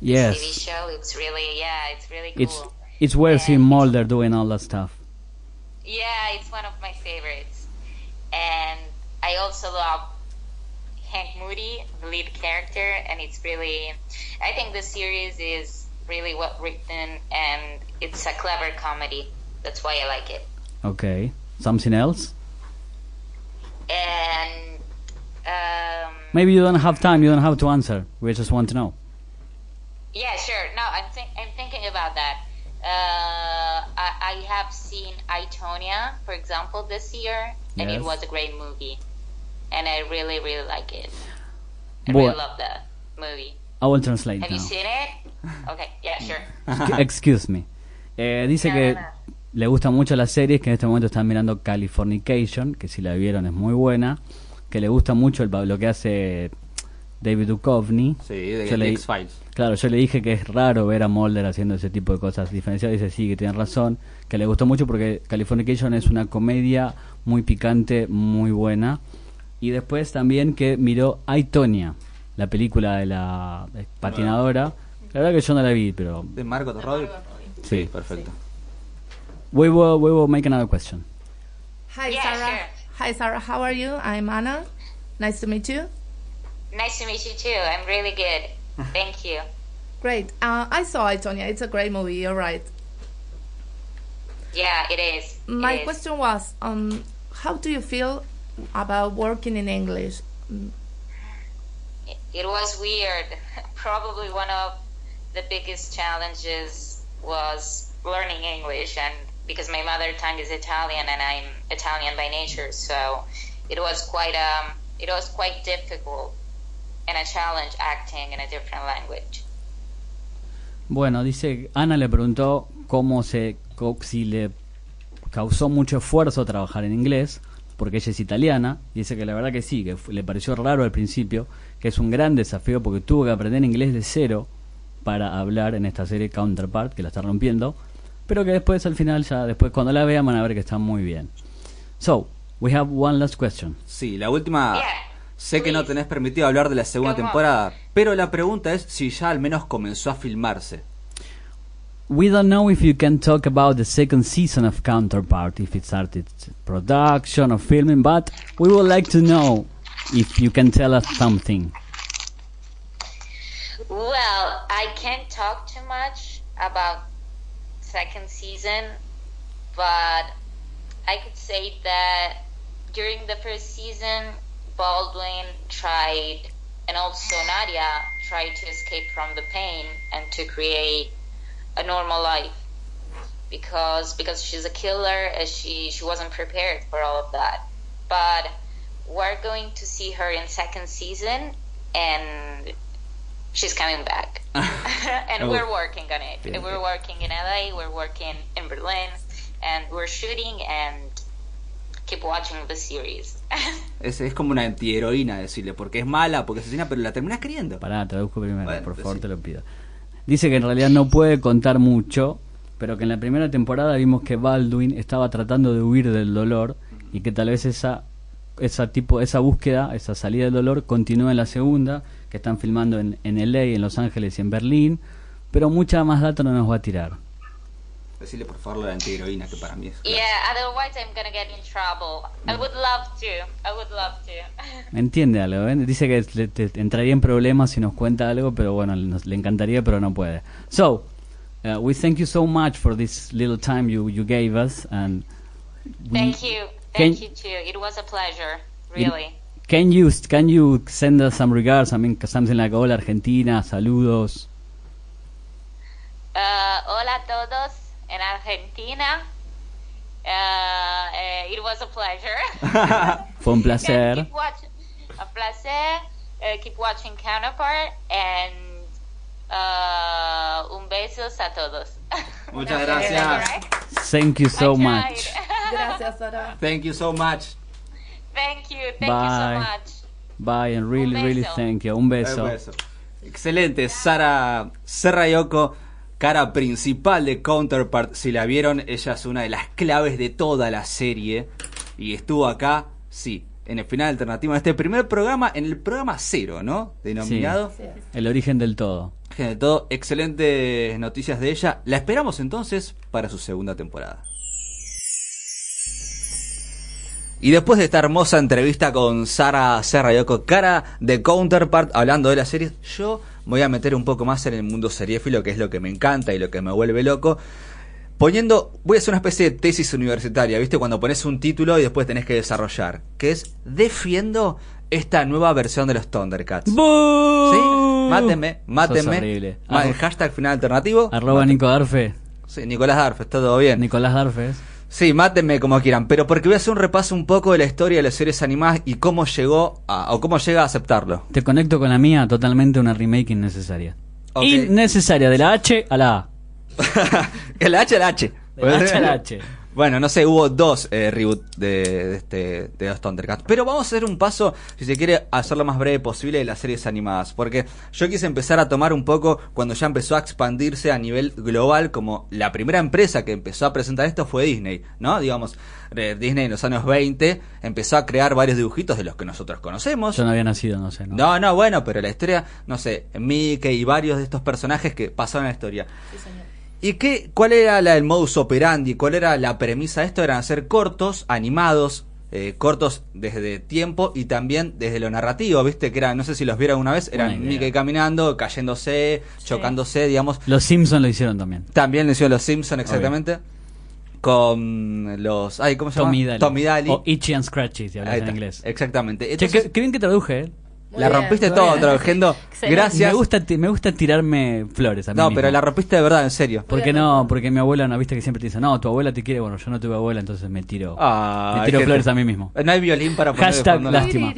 Yes. TV show. It's really yeah, it's really cool. It's it's And Sim Mulder doing all that stuff. Yeah, it's one of my favorites. And I also love Hank Moody, the lead character, and it's really, I think the series is really well written and it's a clever comedy. That's why I like it. Okay. Something else? And um, Maybe you don't have time. You don't have to answer. We just want to know. yeah, sure. No, I'm think I'm thinking about that. Uh, I, I have seen Itonia, for example, this year, and Yes. it was a great movie, and I really really like it. I Boy. really love movie. I will translate Have now. you seen it? Okay, yeah, sure. Excuse me. Eh, dice No, que no, no. le gustan mucho las series, que en este momento están mirando Californication, que si la vieron es muy buena, que le gusta mucho el, lo que hace David Duchovny. Sí, de, Yo de le- X-Files. Claro, yo le dije que es raro ver a Mulder haciendo ese tipo de cosas diferenciadas. Dice, sí, que tiene razón, que le gustó mucho porque Californication es una comedia muy picante, muy buena. Y después también que miró Aitonia, la película de la patinadora. La verdad que yo no la vi, pero ¿De Margot Robbie? sí. Perfecto. We will, we will make another question. Hi, Yeah, Sarah. sure. Hi, Sarah. How are you? I'm Anna. Nice to meet you. Nice to meet you too. I'm really good. Thank you. Great. Uh, I saw it, Tonya. It's a great movie. You're right. Yeah, it is. It My is. question was, um, how do you feel about working in English? It- It was weird. Probably one of the biggest challenges was learning English, and because my mother tongue is Italian and I'm Italian by nature, so it was quite um, it was quite difficult and a challenge acting in a different language. Bueno, dice, Ana le preguntó cómo se, si le causó mucho esfuerzo trabajar en inglés, porque ella es italiana, y dice que la verdad que sí, que le pareció raro al principio, que es un gran desafío porque tuvo que aprender inglés de cero para hablar en esta serie Counterpart, que la está rompiendo, pero que después al final ya, después cuando la vean van a ver que está muy bien. So, we have one last question. Sí, la última. Yeah, Sé que no tenés permitido hablar de la segunda Come on. temporada, pero la pregunta es si ya al menos comenzó a filmarse. We don't know if you can talk about the second season of Counterpart, if it started production or filming, but we would like to know if you can tell us something. Well, I can't talk too much about second season, but I could say that during the first season, Baldwin tried, and also Nadia tried to escape from the pain and to create a normal life because because she's a killer and she she wasn't prepared for all of that. But we're going to see her in second season and she's coming back. and Oh. we're working on it. Bien, we're bien. working in LA, we're working in Berlin, and we're shooting and keep watching the series. Es, es como una antiheroína decirle, porque es mala, porque es asesina, pero la terminas queriendo. Pará, traduzco primero, Bueno, por pues favor, sí. te lo pido. Dice que en realidad no puede contar mucho, pero que en la primera temporada vimos que Baldwin estaba tratando de huir del dolor y que tal vez esa esa tipo esa búsqueda, esa salida del dolor continúa en la segunda, que están filmando en, en LA, en Los Ángeles y en Berlín, pero mucha más data no nos va a tirar. Decirle por favor la antiheroína, que para mí es. yeah, otherwise I'm gonna get in trouble. I would love to. I would love to. Entiende algo, ¿ven? Dice que le- te- entraría en problemas si nos cuenta algo, pero bueno, nos- le encantaría, pero no puede. So, uh, we thank you so much for this little time you, you gave us, and we- Thank you. Can- Thank you too. It was a pleasure. Really. Can you can you send us some regards? I mean, something like hola Argentina, saludos. Uh, hola a todos en Argentina. Uh, eh, it was a pleasure. Fue un placer. keep watch- a placer. Uh, keep watching Counterpart and uh, un besos a todos. Muchas gracias. Thank you so much. Gracias, Sara. Thank you so much. Thank you, thank Bye. you so much. Bye and really, Un really beso. thank you. Un beso. Un beso. Excelente, Sara Serrayoko, cara principal de Counterpart. Si la vieron, ella es una de las claves de toda la serie. Y estuvo acá, sí, en el final alternativo de este primer programa, en el programa cero, ¿no? Denominado. Sí. El origen del todo. De todo, excelentes noticias de ella. La esperamos entonces para su segunda temporada. Y después de esta hermosa entrevista con Sara Serrayoko, cara de Counterpart, hablando de la serie, yo me voy a meter un poco más en el mundo seriéfilo, que es lo que me encanta y lo que me vuelve loco. Poniendo, voy a hacer una especie de tesis universitaria, ¿viste? Cuando pones un título y después tenés que desarrollar, que es Defiendo esta nueva versión de los Thundercats. ¿Sí? Mátenme, mátenme. Arro- el hashtag final alternativo. Arroba Mátenme. Nico Darfe. Sí, Nicolás Darf, está todo bien. Nicolás Darfe. Sí, mátenme como quieran, pero porque voy a hacer un repaso un poco de la historia de las series animadas y cómo llegó a, o cómo llega a aceptarlo. Te conecto con la mía, totalmente una remake innecesaria. Innecesaria, de la H a la A. el H el H. De la H a la H. Bueno, no sé, hubo dos eh, reboot de, de este, de los Thundercats. Pero vamos a hacer un paso, si se quiere, a hacer lo más breve posible de las series animadas. Porque yo quise empezar a tomar un poco cuando ya empezó a expandirse a nivel global, como la primera empresa que empezó a presentar esto fue Disney, ¿no? Digamos, eh, Disney en los años 20 empezó a crear varios dibujitos de los que nosotros conocemos. Yo no había nacido, no sé. ¿no? No, no, bueno, pero la historia, no sé, Mickey y varios de estos personajes que pasaron en la historia. ¿Y qué, cuál era la, el modus operandi? ¿Cuál era la premisa de esto? Eran hacer cortos, animados, eh, cortos desde tiempo y también desde lo narrativo, ¿viste? Que era, no sé si los vieron una vez, eran. Mickey caminando, cayéndose, chocándose, digamos. Los Simpsons lo hicieron también. También lo hicieron los Simpsons, exactamente. Con los... Ay, ¿cómo se llama? Tommy Daly. Tommy Daly. O Itchy and Scratchy, si hablas en inglés. Exactamente. Che, Entonces, qué, qué bien que traduje, ¿eh? Muy la bien, rompiste todo. Excelente. Gracias. Me gusta, me gusta tirarme flores a mí No, mismo. pero la rompiste de verdad, en serio. ¿Por qué no? Porque mi abuela, ¿no viste que siempre te dice, no, tu abuela te quiere? Bueno, yo no tuve abuela, entonces me tiro, Ah, me tiro flores a mí mismo. No hay violín para poner de Hashtag lástima.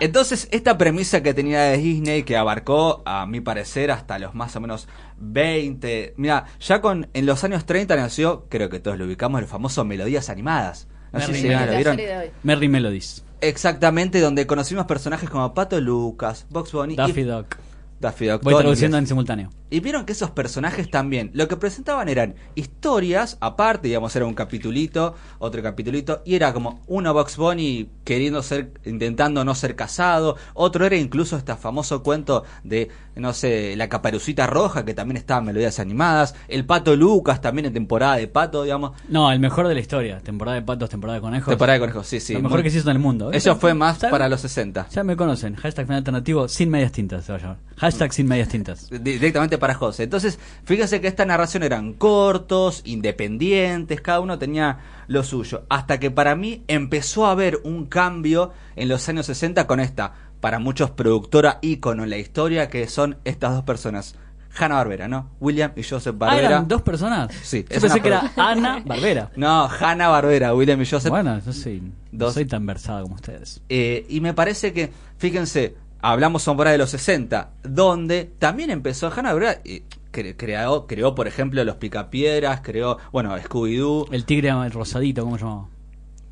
Entonces, esta premisa que tenía de Disney, que abarcó, a mi parecer, hasta los más o menos 20. Mira, ya con en los años 30 nació, creo que todos lo ubicamos, el famoso Melodías Animadas. No sé si ya lo vieron. Merry Melodies. Exactamente, donde conocimos personajes como Pato Lucas, Box Bunny Daffy y Duck. Daffy Duck. Voy traduciendo en simultáneo. Y vieron que esos personajes también, lo que presentaban eran historias, aparte, digamos, era un capitulito, otro capitulito, y era como uno Box Bunny queriendo ser, intentando no ser casado, otro era incluso este famoso cuento de, no sé, la caparucita roja, que también estaba en melodías animadas, el Pato Lucas también en temporada de Pato, digamos, No, el mejor de la historia. Temporada de patos, temporada de conejos. temporada de conejos, sí, sí. Lo mejor muy- que se hizo en el mundo. ¿eh? Eso fue más para los 60. Ya me conocen. Hashtag final alternativo sin medias tintas se va a llamar. Hashtag sin medias tintas. Di- directamente para José. Entonces, fíjese que esta narración eran cortos, independientes, cada uno tenía lo suyo. Hasta que para mí empezó a haber un cambio en los años 60 con esta, para muchos productora ícono en la historia, que son estas dos personas. Hanna Barbera, ¿no? William y Joseph Ah, Barbera. ¿eran dos personas? Sí, Yo pensé que era Ana Barbera. No, Hanna Barbera, William y Joseph. Bueno, yo soy, no Dos. soy tan versado como ustedes. Eh, y me parece que, fíjense, hablamos sobre de los 60, donde también empezó Hanna Barbera, y cre- creó, creó, por ejemplo, los Picapiedras, creó, bueno, Scooby-Doo. El tigre rosadito, ¿cómo se llamaba?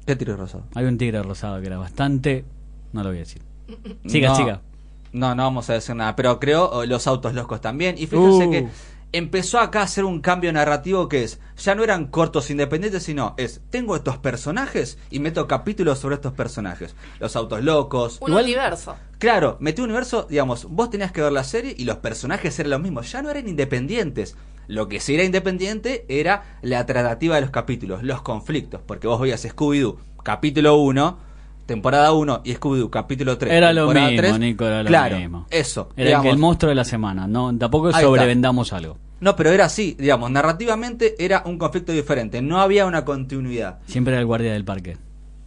¿Qué tiro rosado? Hay un tigre rosado que era bastante... No lo voy a decir. Siga, no, siga. No, no vamos a decir nada, pero creó eh, los autos locos también. Y fíjense Uh. que empezó acá a hacer un cambio narrativo que es, ya no eran cortos independientes, sino es, tengo estos personajes y meto capítulos sobre estos personajes. Los autos locos. Un Igual- universo. Claro, metí un universo, digamos, vos tenías que ver la serie y los personajes eran los mismos, ya no eran independientes. Lo que sí era independiente era la tratativa de los capítulos, los conflictos, porque vos veías Scooby-Doo, capítulo 1, temporada 1 y Scooby-Doo, capítulo 3. Era lo mismo, 3. Nico, era lo claro, mismo. Eso. Era el, digamos. que el monstruo de la semana. No, tampoco sobrevendamos algo. No, pero era así, digamos, narrativamente era un conflicto diferente, no había una continuidad. Siempre era el guardia del parque.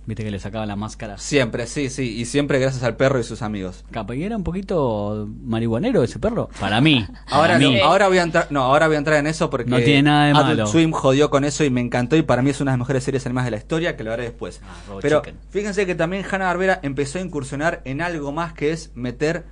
Viste que le sacaba la máscara. Siempre, sí, sí. Y siempre gracias al perro y sus amigos. Capa, y era un poquito marihuanero ese perro. Para mí. Ahora, para no, mí. ahora voy a entrar, no, ahora voy a entrar en eso porque No tiene nada de Adult malo. Swim jodió con eso y me encantó y para mí es una de las mejores series animadas de la historia que lo haré después. Ah, Pero Chicken. fíjense que también Hanna Barbera empezó a incursionar en algo más que es meter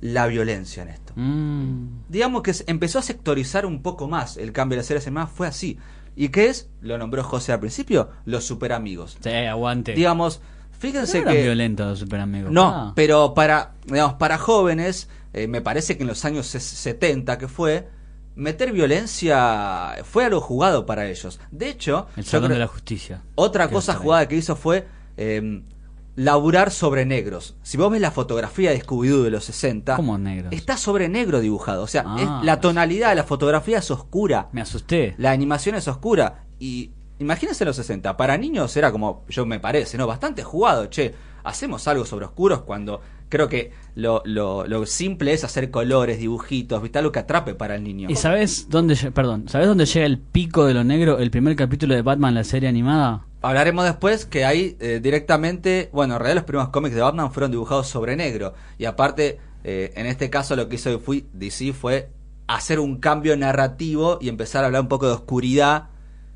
la violencia en esto. Mm. Digamos que empezó a sectorizar un poco más el cambio de las series animadas, fue así. ¿Y qué es? Lo nombró José al principio, los super amigos. Sí, aguante. Digamos, no fíjense eran que violentos los super amigos. no, Ah. pero para, digamos, para jóvenes, eh, me parece que en los años ses- 70 que fue, meter violencia fue algo jugado para ellos. De hecho, El salón creo- de la justicia. otra cosa jugada que hizo fue eh, laburar sobre negros. Si vos ves la fotografía de Scooby-Doo de los 60, ¿Cómo negros? está sobre negro dibujado. O sea, Ah. es- la tonalidad de la fotografía es oscura. Me asusté. La animación es oscura. Y imagínense los 60. Para niños era como, yo me parece, ¿no? Bastante jugado. Che, hacemos algo sobre oscuros cuando creo que lo, lo, lo simple es hacer colores, dibujitos, ¿viste? Algo que atrape para el niño. ¿Y sabes dónde, perdón, sabes dónde llega el pico de lo negro? El primer capítulo de Batman, la serie animada. Hablaremos después que ahí eh, directamente, bueno, en realidad los primeros cómics de Batman fueron dibujados sobre negro. Y aparte, eh, en este caso lo que hizo fui- DC fue hacer un cambio narrativo y empezar a hablar un poco de oscuridad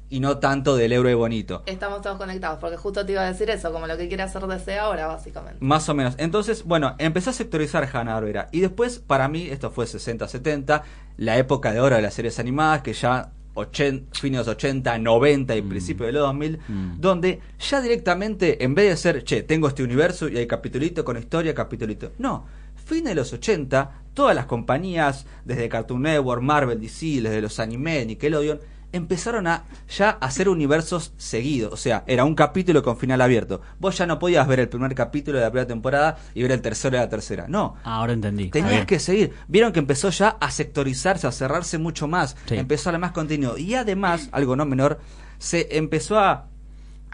y no tanto del héroe bonito. Estamos todos conectados, porque justo te iba a decir eso, como lo que quiere hacer DC ahora, básicamente. Más o menos. Entonces, bueno, empezó a sectorizar Hanna Barbera. Y después, para mí, esto fue 60-70, la época de oro de las series animadas, que ya 80, fines de los 80, 90 y principios de los 2000, Mm. donde ya directamente, en vez de ser, che, tengo este universo y hay capitulito con historia, capitulito. No, fines de los 80, todas las compañías, desde Cartoon Network, Marvel, DC, desde los anime, Nickelodeon, empezaron a ya hacer universos seguidos. O sea, era un capítulo con final abierto. Vos ya no podías ver el primer capítulo de la primera temporada y ver el tercero de la tercera. No. Ah, ahora entendí. Tenías que seguir. Vieron que empezó ya a sectorizarse, a cerrarse mucho más. Sí. Empezó a dar más contenido. Y además, algo no menor, se empezó a,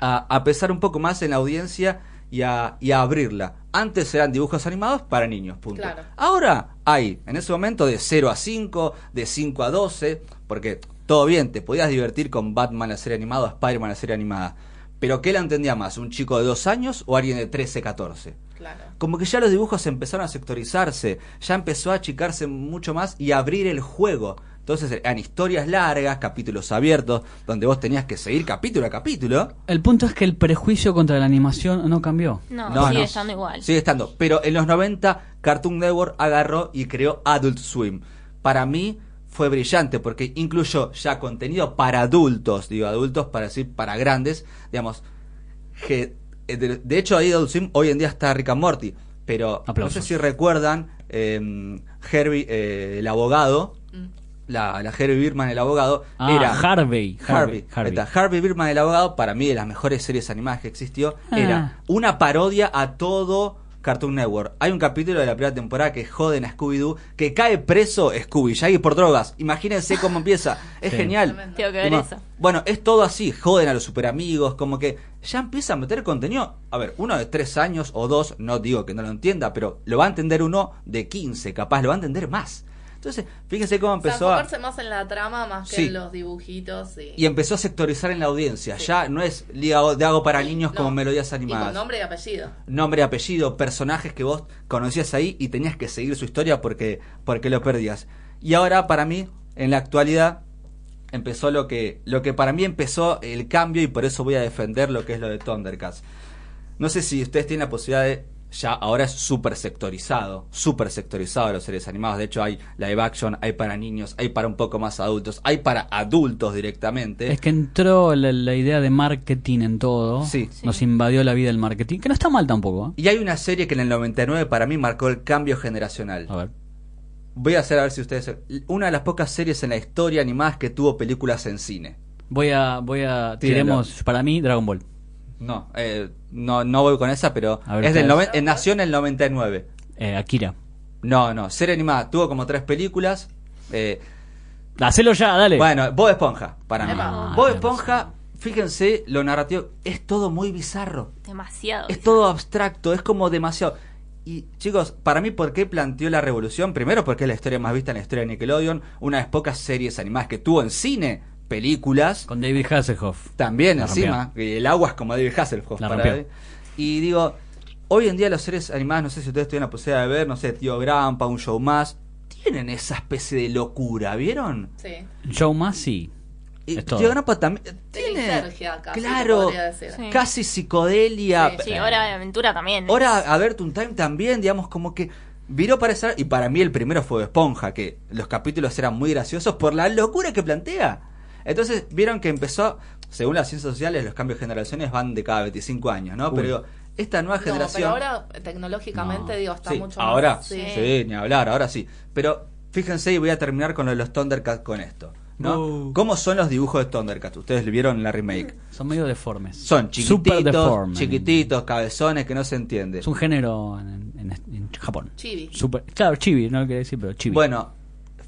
a, a pesar un poco más en la audiencia y a, y a abrirla. Antes eran dibujos animados para niños, punto. Claro. Ahora hay, en ese momento, de 0 a 5, de 5 a 12, porque todo bien, te podías divertir con Batman la serie animada Spider-Man la serie animada. Pero ¿qué la entendía más? ¿Un chico de 2 años o alguien de 13, 14? Claro. como que ya los dibujos empezaron a sectorizarse, ya empezó a achicarse mucho más y a abrir el juego. Entonces eran historias largas, capítulos abiertos, donde vos tenías que seguir capítulo a capítulo. El punto es que el prejuicio contra la animación no cambió. No, No, sigue no. estando igual. Sigue estando. Pero en los 90 Cartoon Network agarró y creó Adult Swim. Para mí fue brillante porque incluyó ya contenido para adultos, digo adultos para decir para grandes, digamos, que eh, de, de hecho ahí Adult Swim hoy en día está Rick and Morty, pero Aplausos. no sé si recuerdan eh, Herbie eh, el abogado, Mm. la, la Herbie Birman el abogado Ah, era Harvey. Harvey, Harvey. Harvey Birdman el abogado, para mí de las mejores series animadas que existió, Ah. era una parodia a todo Cartoon Network. Hay un capítulo de la primera temporada que joden a Scooby-Doo, que cae preso Scooby, Shaggy por drogas. Imagínense cómo empieza. Es Sí. genial. Tengo que ver eso. Bueno, es todo así, joden a los super amigos, como que ya empieza a meter contenido. A ver, uno de tres años o dos, no digo que no lo entienda, pero lo va a entender uno de 15, capaz, lo va a entender más. Entonces, fíjense cómo O sea, empezó a... enfocarse más en la trama más que Sí. en los dibujitos y, Y empezó a sectorizar en la audiencia. Sí. Ya no es de Hago para niños No. como melodías y con animadas. nombre y apellido. Nombre, apellido, personajes que vos conocías ahí y tenías que seguir su historia porque, porque lo perdías. Y ahora, para mí, en la actualidad, empezó lo que, lo que para mí empezó el cambio y por eso voy a defender lo que es lo de Thundercats. No sé si ustedes tienen la posibilidad de. Ya ahora es súper sectorizado, súper sectorizado los series animados. De hecho, hay live action, hay para niños, hay para un poco más adultos, hay para adultos directamente. Es que entró la, la idea de marketing en todo. Sí. Nos invadió la vida el marketing. Que no está mal tampoco. ¿eh? Y hay una serie que en el 99 para mí marcó el cambio generacional. A ver. Voy a hacer a ver si ustedes. Una de las pocas series en la historia animadas que tuvo películas en cine. Voy a, voy a, tiremos para mí Dragon Ball. No, eh, no, no voy con esa, pero ver, es del noven- eh, nació en el 99. Eh, Akira. No, no, serie animada. Tuvo como tres películas. Eh, Hacelo ya, dale. bueno, Bob Esponja, para mí. Epa. Bob Ah, Esponja, fíjense lo narrativo, es todo muy bizarro. Demasiado. Es todo abstracto, es como demasiado. Y chicos, para mí, ¿por qué planteó la revolución? Primero, porque es la historia más vista en la historia de Nickelodeon, una de las pocas series animadas que tuvo en cine películas. Con David Hasselhoff. También La encima, rompió. el agua es como David Hasselhoff. La para. Y digo, hoy en día los seres animados, no sé si ustedes tuvieron la posibilidad de ver, no sé, Tío Grampa, un show más, tienen esa especie de locura, ¿vieron? Sí. Joe Massey. Y Es todo. Tío Grampa también De tiene, casi, claro. Sí. casi psicodelia. Sí, Hora de Aventura también. Ahora, a ver, Toon Time también, digamos, como que viró para esa. Y para mí el primero fue Esponja, que los capítulos eran muy graciosos por la locura que plantea. Entonces, vieron que empezó, según las ciencias sociales, los cambios de generaciones van de cada 25 años, ¿no? Uy. Pero digo, esta nueva No, generación. pero ahora tecnológicamente No. digo está sí, mucho ahora, más. sí. ni hablar, ahora sí. Pero fíjense, y voy a terminar con lo de los Thundercats con esto. ¿no? Uh. ¿Cómo son los dibujos de Thundercats? Ustedes vieron en la remake. Son medio deformes. Son Super chiquititos, deformes. chiquititos, cabezones que no se entiende. Es un género en, en- en Japón. Chibi. Super, claro, chibi, no lo quería decir, pero chibi. Bueno,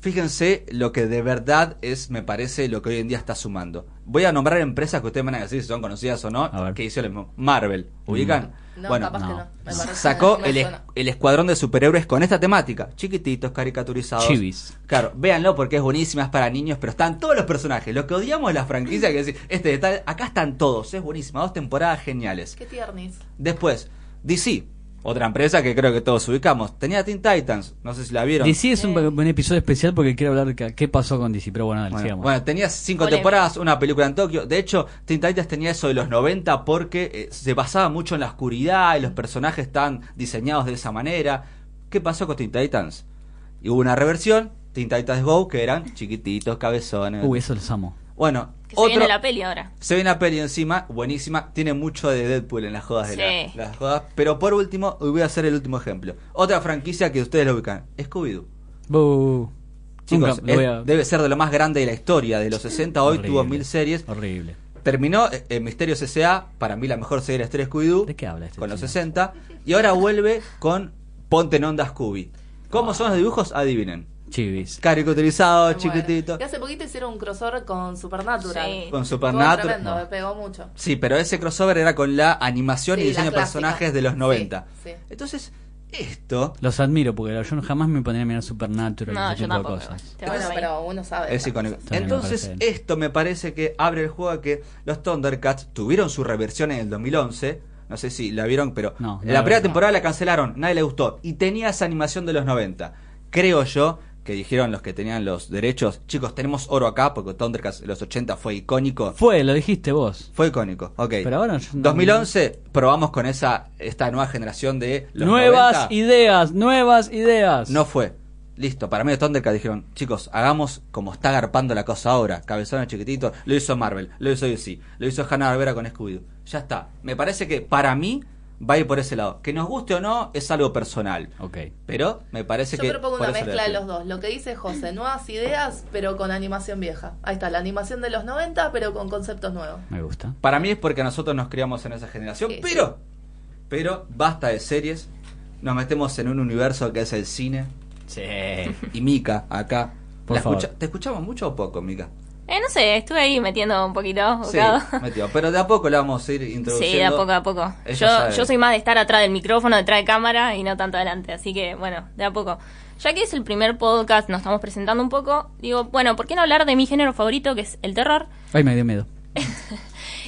fíjense lo que de verdad es, me parece, lo que hoy en día está sumando. Voy a nombrar empresas que ustedes van a decir si son conocidas o no, A ver. que hicieron lo mismo. Marvel, ¿ubican? No, bueno, capaz no. que no. Me sacó que no el, es- el escuadrón de superhéroes con esta temática. Chiquititos, caricaturizados. Chivis. Claro, véanlo porque es buenísima, es para niños, pero están todos los personajes. Lo que odiamos de la franquicia, que decir, este detalle, acá están todos, es buenísima, dos temporadas geniales. Qué tiernis. Después, DC, otra empresa que creo que todos ubicamos. Tenía Teen Titans, no sé si la vieron. DC es un, un episodio especial porque quiero hablar de qué pasó con DC, pero bueno, dale, Bueno, sigamos. bueno, tenía cinco temporadas, una película en Tokio. De hecho, Teen Titans tenía eso de los 90 porque eh, se basaba mucho en la oscuridad y los personajes estaban diseñados de esa manera. ¿Qué pasó con Teen Titans? Y hubo una reversión, Teen Titans Go, que eran chiquititos, cabezones. Uy, eso los amo. Bueno, Que se otro... viene la peli ahora. Se ve una peli encima, buenísima. Tiene mucho de Deadpool en las jodas de la- las jodas. Pero por último, voy a hacer el último ejemplo. Otra franquicia que ustedes lo ubican, Scooby-Doo. Chicos, Nunca lo voy es- a- debe ser de lo más grande de la historia. De los 60 hoy Horrible. tuvo mil series. Horrible. Terminó eh, en Misterios S.A., para mí la mejor serie de la historia de Scooby-Doo. ¿De qué habla este Con los chico? 60. Y ahora vuelve con Ponte en Onda Scooby. ¿Cómo son los dibujos? Adivinen. Chivis. Caricaturizados, Me muero. chiquititos. Y hace poquito hicieron un crossover con Supernatural. Sí. Con Supernatural. tremendo, No. me pegó mucho. Sí, pero ese crossover era con la animación y Sí, diseño la de personajes de los 90. Sí, sí. Entonces, esto Los admiro porque yo jamás me pondría a mirar Supernatural y No, ese yo tipo de tampoco. cosas. Te vas Bueno, pero uno sabe. es icónico. cosas. Me Entonces, bien. esto me parece que abre el juego a que los Thundercats tuvieron su reversión en el 2011. No sé si la vieron, pero No, no la la primera temporada la cancelaron, nadie le gustó. Y tenía esa animación de los 90. Creo yo que dijeron los que tenían los derechos, chicos, tenemos oro acá, porque Thundercats en los 80 fue icónico. Fue, lo dijiste vos. Fue icónico, ok. Pero ahora yo no- 2011 probamos con esa esta nueva generación de los nuevas 90. ideas, nuevas ideas. No fue. Listo, para mí de Thundercats dijeron, chicos, hagamos como está garpando la cosa ahora. Cabezones chiquititos, lo hizo Marvel, lo hizo DC, lo hizo Hanna Barbera con Scooby-Doo. Ya está. Me parece que para mí va a ir por ese lado. Que nos guste o no es algo personal. Ok. Pero me parece Yo que. propongo por una mezcla de los dos. Lo que dice José, nuevas ideas, pero con animación vieja. Ahí está, la animación de los 90, pero con conceptos nuevos. Me gusta. Para mí es porque nosotros nos criamos en esa generación. Sí, pero, pero basta de series. Nos metemos en un universo que es el cine. Sí. Y Mika, acá. Por ¿La favor. escucha- ¿Te escuchamos mucho o poco, Mika? Eh, no sé, estuve ahí metiendo un poquito. Sí, metió. Pero de a poco la vamos a ir introduciendo. Sí, de a poco a poco. Yo, yo soy más de estar atrás del micrófono, detrás de cámara y no tanto adelante. Así que, bueno, de a poco. Ya que es el primer podcast, nos estamos presentando un poco. Digo, bueno, ¿por qué no hablar de mi género favorito, que es el terror? Ay, me dio miedo.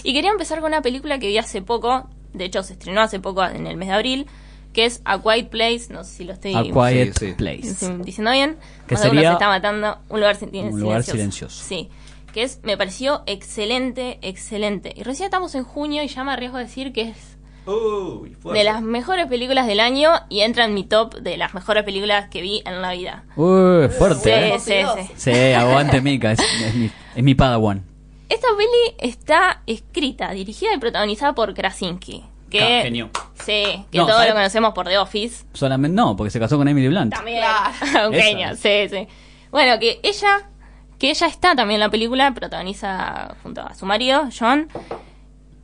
Y quería empezar con una película que vi hace poco. De hecho, se estrenó hace poco en el mes de abril. Que es A Quiet Place. No sé si lo estoy A Quiet Sí, sí. Place. diciendo bien. Que uno sería se está matando. Un lugar, sin- un lugar silencioso. Sí. Que es, me pareció excelente, excelente. Y recién estamos en junio y ya me arriesgo a decir que es Uy, de las mejores películas del año y entra en mi top de las mejores películas que vi en la vida. Uy, fuerte. Sí, ¿eh? sí, sí. Sí, aguante Mika, es, es mi, es mi padawan. Esta peli está escrita, dirigida y protagonizada por Krasinski. Que, genio. Sí, que No, todos ¿sabes? lo conocemos por The Office. Solamente no, porque se casó con Emily Blunt. También. Claro. Un genio, sí, sí. Bueno, que ella, que ella está también en la película, protagoniza junto a su marido, John,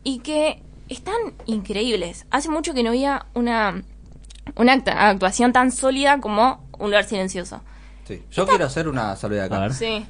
y que están increíbles. Hace mucho que no había una, una actuación tan sólida como Un lugar silencioso. Sí. Yo quiero hacer una salvedad acá. A ver. Sí.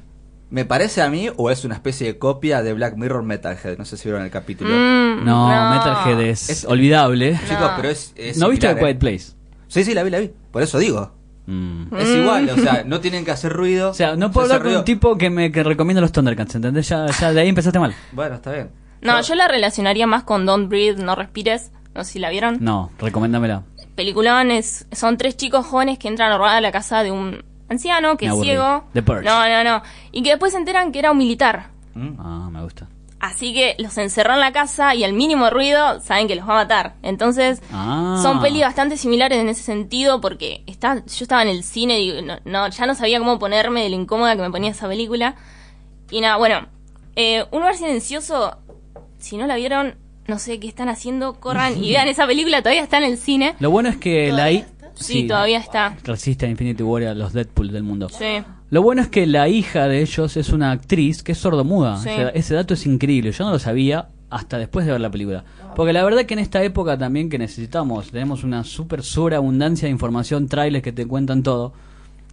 ¿Me parece a mí o es una especie de copia de Black Mirror Metalhead? No sé si vieron el capítulo. Mm, No, Metalhead es, Es- olvidable. Chicos, pero es, es ¿No viste similar, Quiet ¿eh? Place? Sí, sí, la vi, la vi. Por eso digo. Mm. Es igual, o sea, no tienen que hacer ruido. O sea, no puedo hablar con ruido. un tipo que me que recomienda los Thundercats, ¿entendés? Ya, ya de ahí empezaste mal. Bueno, está bien. No, yo la relacionaría más con Don't Breathe, No Respires. No sé si la vieron. No, recomiéndamela. Peliculón es, son tres chicos jóvenes que entran a robar a la casa de un anciano que Me es aburrí. ciego. The Purge. No, no, no. Y que después se enteran que era un militar. Mm. Ah, me gusta. Así que los encerró en la casa y al mínimo ruido saben que los va a matar. Entonces, Ah. son pelis bastante similares en ese sentido porque está, yo estaba en el cine y no, no, ya no sabía cómo ponerme de lo incómoda que me ponía esa película. Y nada, bueno, eh, Un lugar silencioso, si no la vieron, no sé qué están haciendo, corran y vean esa película, todavía está en el cine. Lo bueno es que la I... Sí, todavía está. Resiste a Infinity War y a los Deadpool del mundo. Sí. Lo bueno es que la hija de ellos es una actriz que es sordomuda. Sí. Ese, ese dato es increíble. Yo no lo sabía hasta después de ver la película. Porque la verdad que en esta época también que necesitamos, tenemos una super sobreabundancia de información, trailers que te cuentan todo.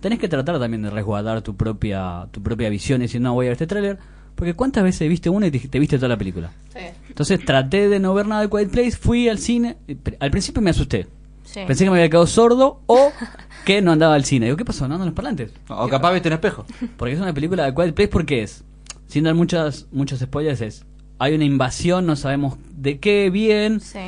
Tenés que tratar también de resguardar tu propia tu propia visión y decir, no, voy a ver este tráiler. Porque cuántas veces viste una y te, te viste toda la película. Sí. Entonces traté de no ver nada de Quiet Place, fui al cine. Al principio me asusté. Sí. Pensé que me había quedado sordo o que no andaba al cine. Digo, ¿qué pasó? ¿No andan los parlantes? O capaz viste un espejo. Porque es una película de Quiet Place porque es, sin dar muchas, muchos spoilers, es, hay una invasión, no sabemos de qué bien, Sí.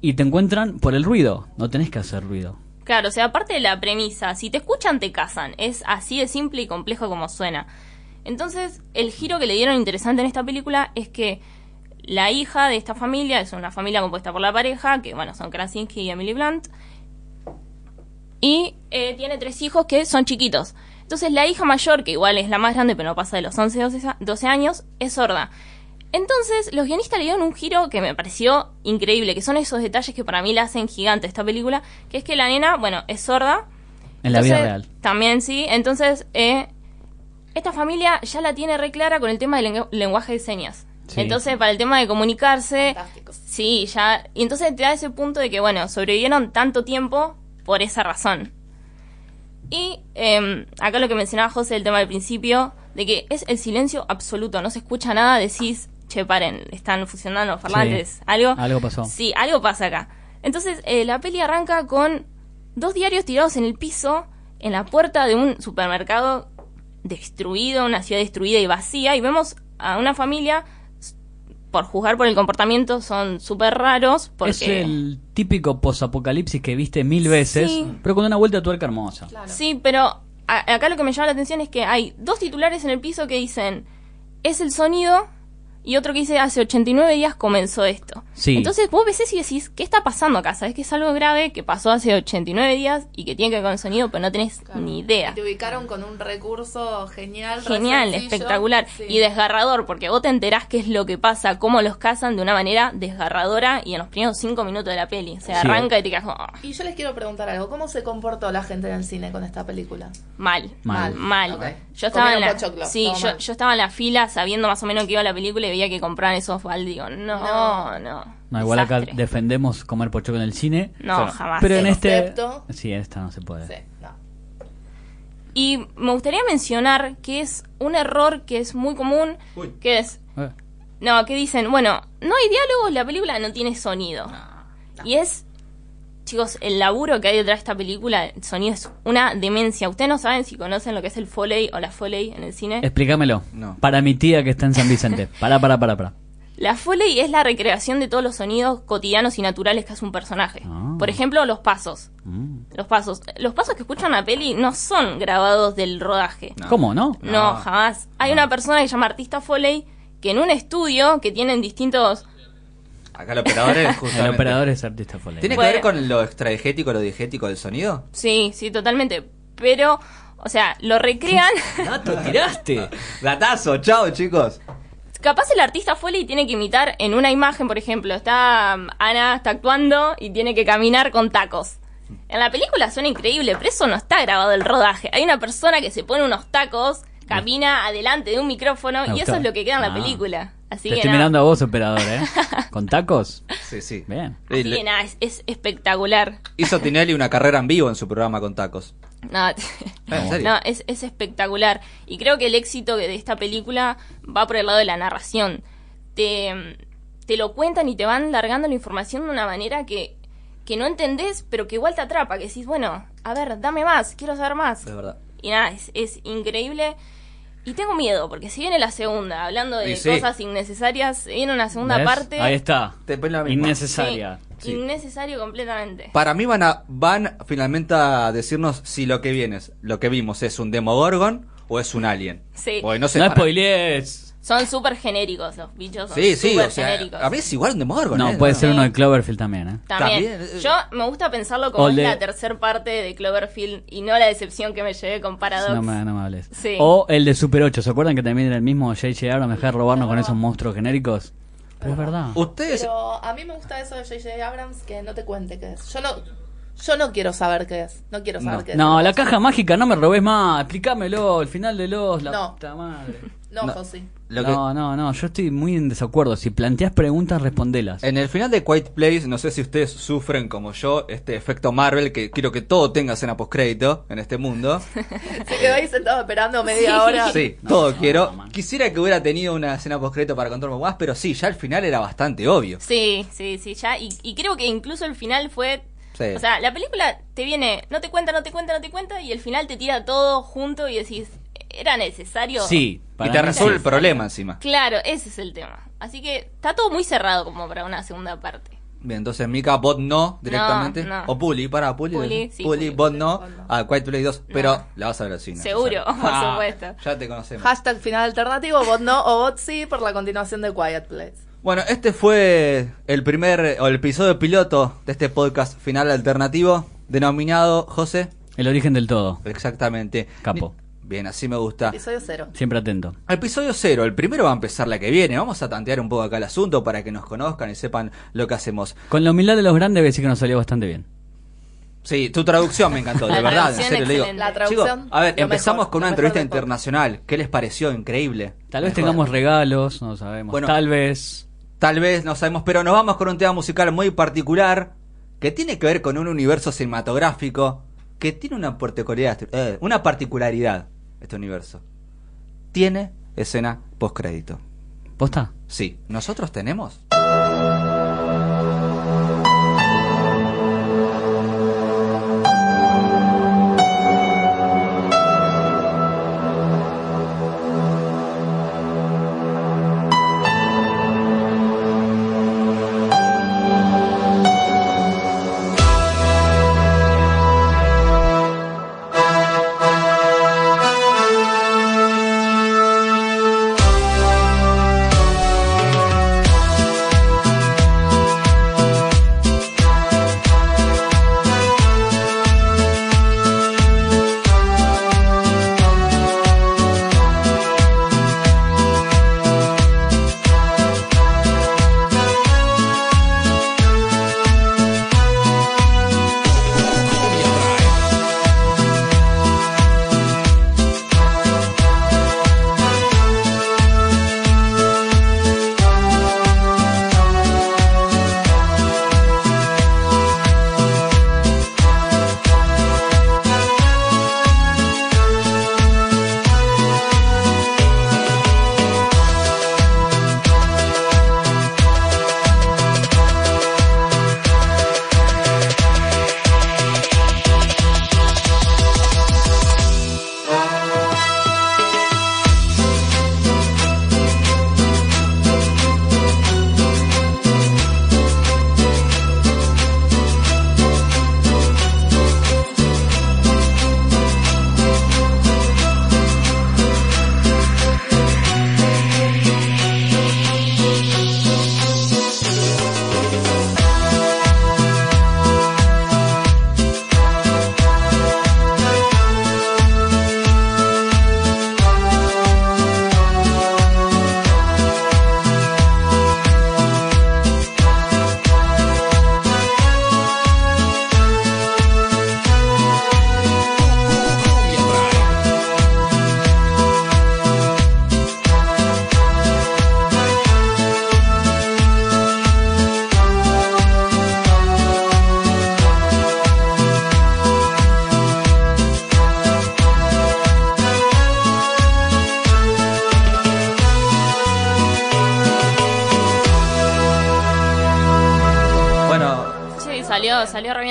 y te encuentran por el ruido. No tenés que hacer ruido. Claro, o sea, aparte de la premisa, si te escuchan te casan. Es así de simple y complejo como suena. Entonces, el giro que le dieron interesante en esta película es que la hija de esta familia es una familia compuesta por la pareja, que bueno, son Krasinski y Emily Blunt, y eh, tiene tres hijos que son chiquitos. Entonces, la hija mayor, que igual es la más grande, pero no pasa de los 11, 12, a- 12 años, es sorda. Entonces, los guionistas le dieron un giro que me pareció increíble, que son esos detalles que para mí la hacen gigante esta película, que es que la nena, bueno, es sorda. En la vida real. También sí. Entonces, eh, esta familia ya la tiene re clara con el tema del lengu- lenguaje de señas. Sí. Entonces, para el tema de comunicarse, Fantástico. sí, ya. Y entonces te da ese punto de que, bueno, sobrevivieron tanto tiempo por esa razón. Y eh, acá lo que mencionaba José, el tema del principio, de que es el silencio absoluto, no se escucha nada, decís, che, paren, están funcionando los parlantes, Sí. algo. Algo pasó. Sí, algo pasa acá. Entonces, eh, la peli arranca con dos diarios tirados en el piso, en la puerta de un supermercado destruido, una ciudad destruida y vacía, y vemos a una familia, por juzgar por el comportamiento, son súper raros, porque... Es el típico posapocalipsis que viste mil veces, Sí. pero con una vuelta de tuerca hermosa. Claro. Sí, pero a- acá lo que me llama la atención es que hay dos titulares en el piso que dicen, es el sonido, y otro que dice, hace 89 días comenzó esto. Sí. Entonces vos ves eso y decís, ¿qué está pasando acá? Sabes que es algo grave que pasó hace 89 días y que tiene que ver con el sonido, pero no tenés Claro. ni idea. Y te ubicaron con un recurso genial. Genial, sencillo. espectacular Sí. y desgarrador, porque vos te enterás qué es lo que pasa, cómo los cazan de una manera desgarradora y en los primeros cinco minutos de la peli. Se Sí. arranca y te quedas como, "Ah, Y yo les quiero preguntar algo. ¿Cómo se comportó la gente en el cine con esta película? mal. Mal. Mal. Yo estaba en la, sí, yo, mal. yo estaba en la fila sabiendo más o menos que iba la película y veía que compraban esos fal, digo, no, no. No, igual acá desastre. defendemos comer pochoclo en el cine. No, jamás. Pero en este... Excepto- Sí, esta no se puede. Sí, no. Y me gustaría mencionar que es un error que es muy común, Uy. que es, Eh, no, que dicen, bueno, no hay diálogos, la película no tiene sonido. Y es, chicos, el laburo que hay detrás de esta película, el sonido es una demencia. Ustedes no saben si conocen lo que es el Foley o la Foley en el cine. Explícamelo. No. Para mi tía que está en San Vicente. Para, para, para, para. La Foley es la recreación de todos los sonidos cotidianos y naturales que hace un personaje. Ah. Por ejemplo, los pasos. Mm. Los pasos. Los pasos que escuchan la peli no son grabados del rodaje. No. ¿Cómo, no? No, No. jamás. Hay una persona que se llama Artista Foley que en un estudio que tienen distintos... Acá el operador es justamente. El operador es artista Foley. ¿Tiene que Bueno. ver con lo extradigético, lo digético del sonido? Sí, sí, totalmente. Pero, o sea, lo recrean... Dato, tiraste. Datazo, chao chicos. Capaz el artista Foley tiene que imitar en una imagen, por ejemplo, está um, Ana está actuando y tiene que caminar con tacos. En la película suena increíble, pero eso no está grabado el rodaje. Hay una persona que se pone unos tacos, camina adelante de un micrófono y eso es lo que queda en la Ah. película. Así mirando a vos, operador, ¿eh? ¿Con tacos? Sí, sí. Bien. Y Así le- que nada, es, es espectacular. Hizo Tinelli una carrera en vivo en su programa con tacos. No, no, es, es espectacular. Y creo que el éxito de esta película va por el lado de la narración. Te, te lo cuentan y te van largando la información de una manera que, que no entendés, pero que igual te atrapa. Que decís, bueno, a ver, dame más, quiero saber más. Es verdad. Y nada, es, es increíble. Y tengo miedo, porque si viene la segunda, hablando de Y sí. cosas innecesarias, viene una segunda ¿Ves? parte. Ahí está. Te pone la misma. Innecesaria. Sí, Innecesario completamente. Para mí van a van finalmente a decirnos si lo que viene es, lo que vimos es un Demogorgon o es un alien. Sí. Porque no sé. No para- spoilees. Son súper genéricos los bichos. Son Sí, sí, o sea, genéricos. a mí es igual un Demogorgon. No, ¿eh? puede Sí. ser uno de Cloverfield también, ¿eh? También. También, eh. Yo me gusta pensarlo como O es de- la tercera parte de Cloverfield y no la decepción que me llevé con Paradox. No me, no me hables. Sí. O el de Super 8. ¿Se acuerdan que también era el mismo J.J. Abrams dejar robarnos con esos monstruos genéricos? Pero es verdad. Ustedes. Pero a mí me gusta eso de J.J. Abrams que no te cuente qué es. Yo no, yo no quiero saber qué es. No quiero saber No. qué es. No, la caja mágica no me robes más. Explícamelo, el final de los. La No. puta madre. No, No. José. lo que- No, no, no. Yo estoy muy en desacuerdo. Si planteas preguntas, respondelas. En el final de Quiet Place, no sé si ustedes sufren como yo este efecto Marvel, que quiero que todo tenga escena postcrédito en este mundo. Se quedó ahí sentado esperando media hora. Sí, No, todo no, quiero. Quisiera que hubiera tenido una escena postcrédito para contarme más, pero sí, ya al final era bastante obvio. Sí, sí, sí, ya. Y, y creo que incluso el final fue. Sí. O sea, la película te viene, no te cuenta, no te cuenta, no te cuenta, y el final te tira todo junto y decís, ¿era necesario? Sí. y para te resuelve el problema encima. Claro, ese es el tema. Así que está todo muy cerrado como para una segunda parte. Bien, entonces Mika, bot no directamente. No, no. O Puli, para Puli. Puli, sí, Puli, Puli. bot no. No. Ah, Quiet Place 2. Pero la vas a ver al cine. Seguro, por Ah, supuesto. Ya te conocemos. Hashtag final alternativo, bot no o bot sí por la continuación de Quiet Place. Bueno, este fue el primer, o el episodio piloto de este podcast final alternativo, denominado, José, El origen del todo. exactamente. Capo. Bien, así me gusta. Episodio cero. Siempre atento. Episodio cero, el primero va a empezar la que viene. Vamos a tantear un poco acá el asunto para que nos conozcan y sepan lo que hacemos. Con la humildad de los grandes, voy a decir que nos salió bastante bien. Sí, tu traducción me encantó, de verdad, en serio le digo. excelente. La traducción, a ver, empezamos mejor, con una entrevista internacional. ¿Qué les pareció? Increíble. Tal vez Mejor. tengamos regalos, no sabemos. Bueno. Tal vez. Tal vez, no sabemos, pero nos vamos con un tema musical muy particular que tiene que ver con un universo cinematográfico que tiene una particularidad, eh, una particularidad este universo. Tiene escena postcrédito. ¿Posta? Sí, nosotros tenemos.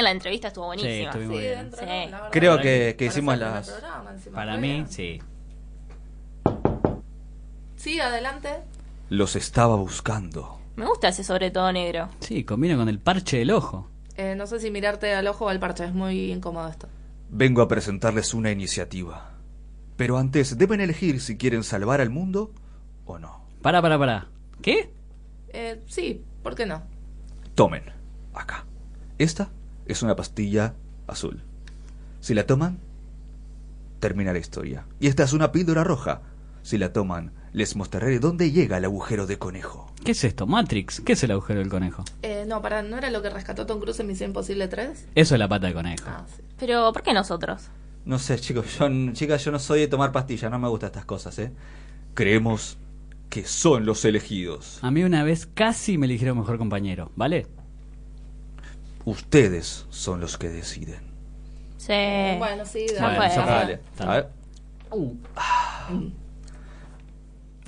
La entrevista, estuvo buenísima. Sí, estuvo muy Sí, bien. dentro, Sí. ¿no? La verdad Creo Para que, que hicimos las... programa encima, Para mí, bien. sí. Sí, adelante. Los estaba buscando. Me gusta ese sobre todo negro. Sí, combina con el parche del ojo. Eh, no sé si mirarte al ojo o al parche, es muy incómodo esto. Vengo a presentarles una iniciativa. Pero antes deben elegir si quieren salvar al mundo o no. Para, para, para. ¿Qué? Eh, sí, ¿por qué no? Tomen, acá. Esta es una pastilla azul. Si la toman, termina la historia. Y esta es una píldora roja. Si la toman, les mostraré dónde llega el agujero de conejo. ¿Qué es esto? Matrix. ¿Qué es el agujero del conejo? Eh, no, para, ¿no era lo que rescató Tom Cruise en Misión Imposible 3? Eso es la pata de conejo. Ah, sí. Pero, ¿por qué nosotros? No sé, chicos, yo, chicas, yo no soy de tomar pastillas, no me gustan estas cosas, ¿eh? Creemos que son los elegidos. A mí una vez casi me eligieron mejor compañero, ¿vale? Ustedes son los que deciden. Sí. Bueno, sí. Dale, a ver.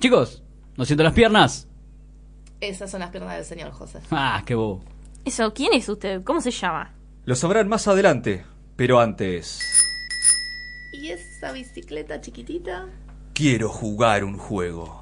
Chicos, no siento las piernas. Esas son las piernas del señor José. Ah, qué bobo. Eso, ¿quién es usted? ¿Cómo se llama? Lo sabrán más adelante, pero antes... ¿Y esa bicicleta chiquitita? Quiero jugar un juego.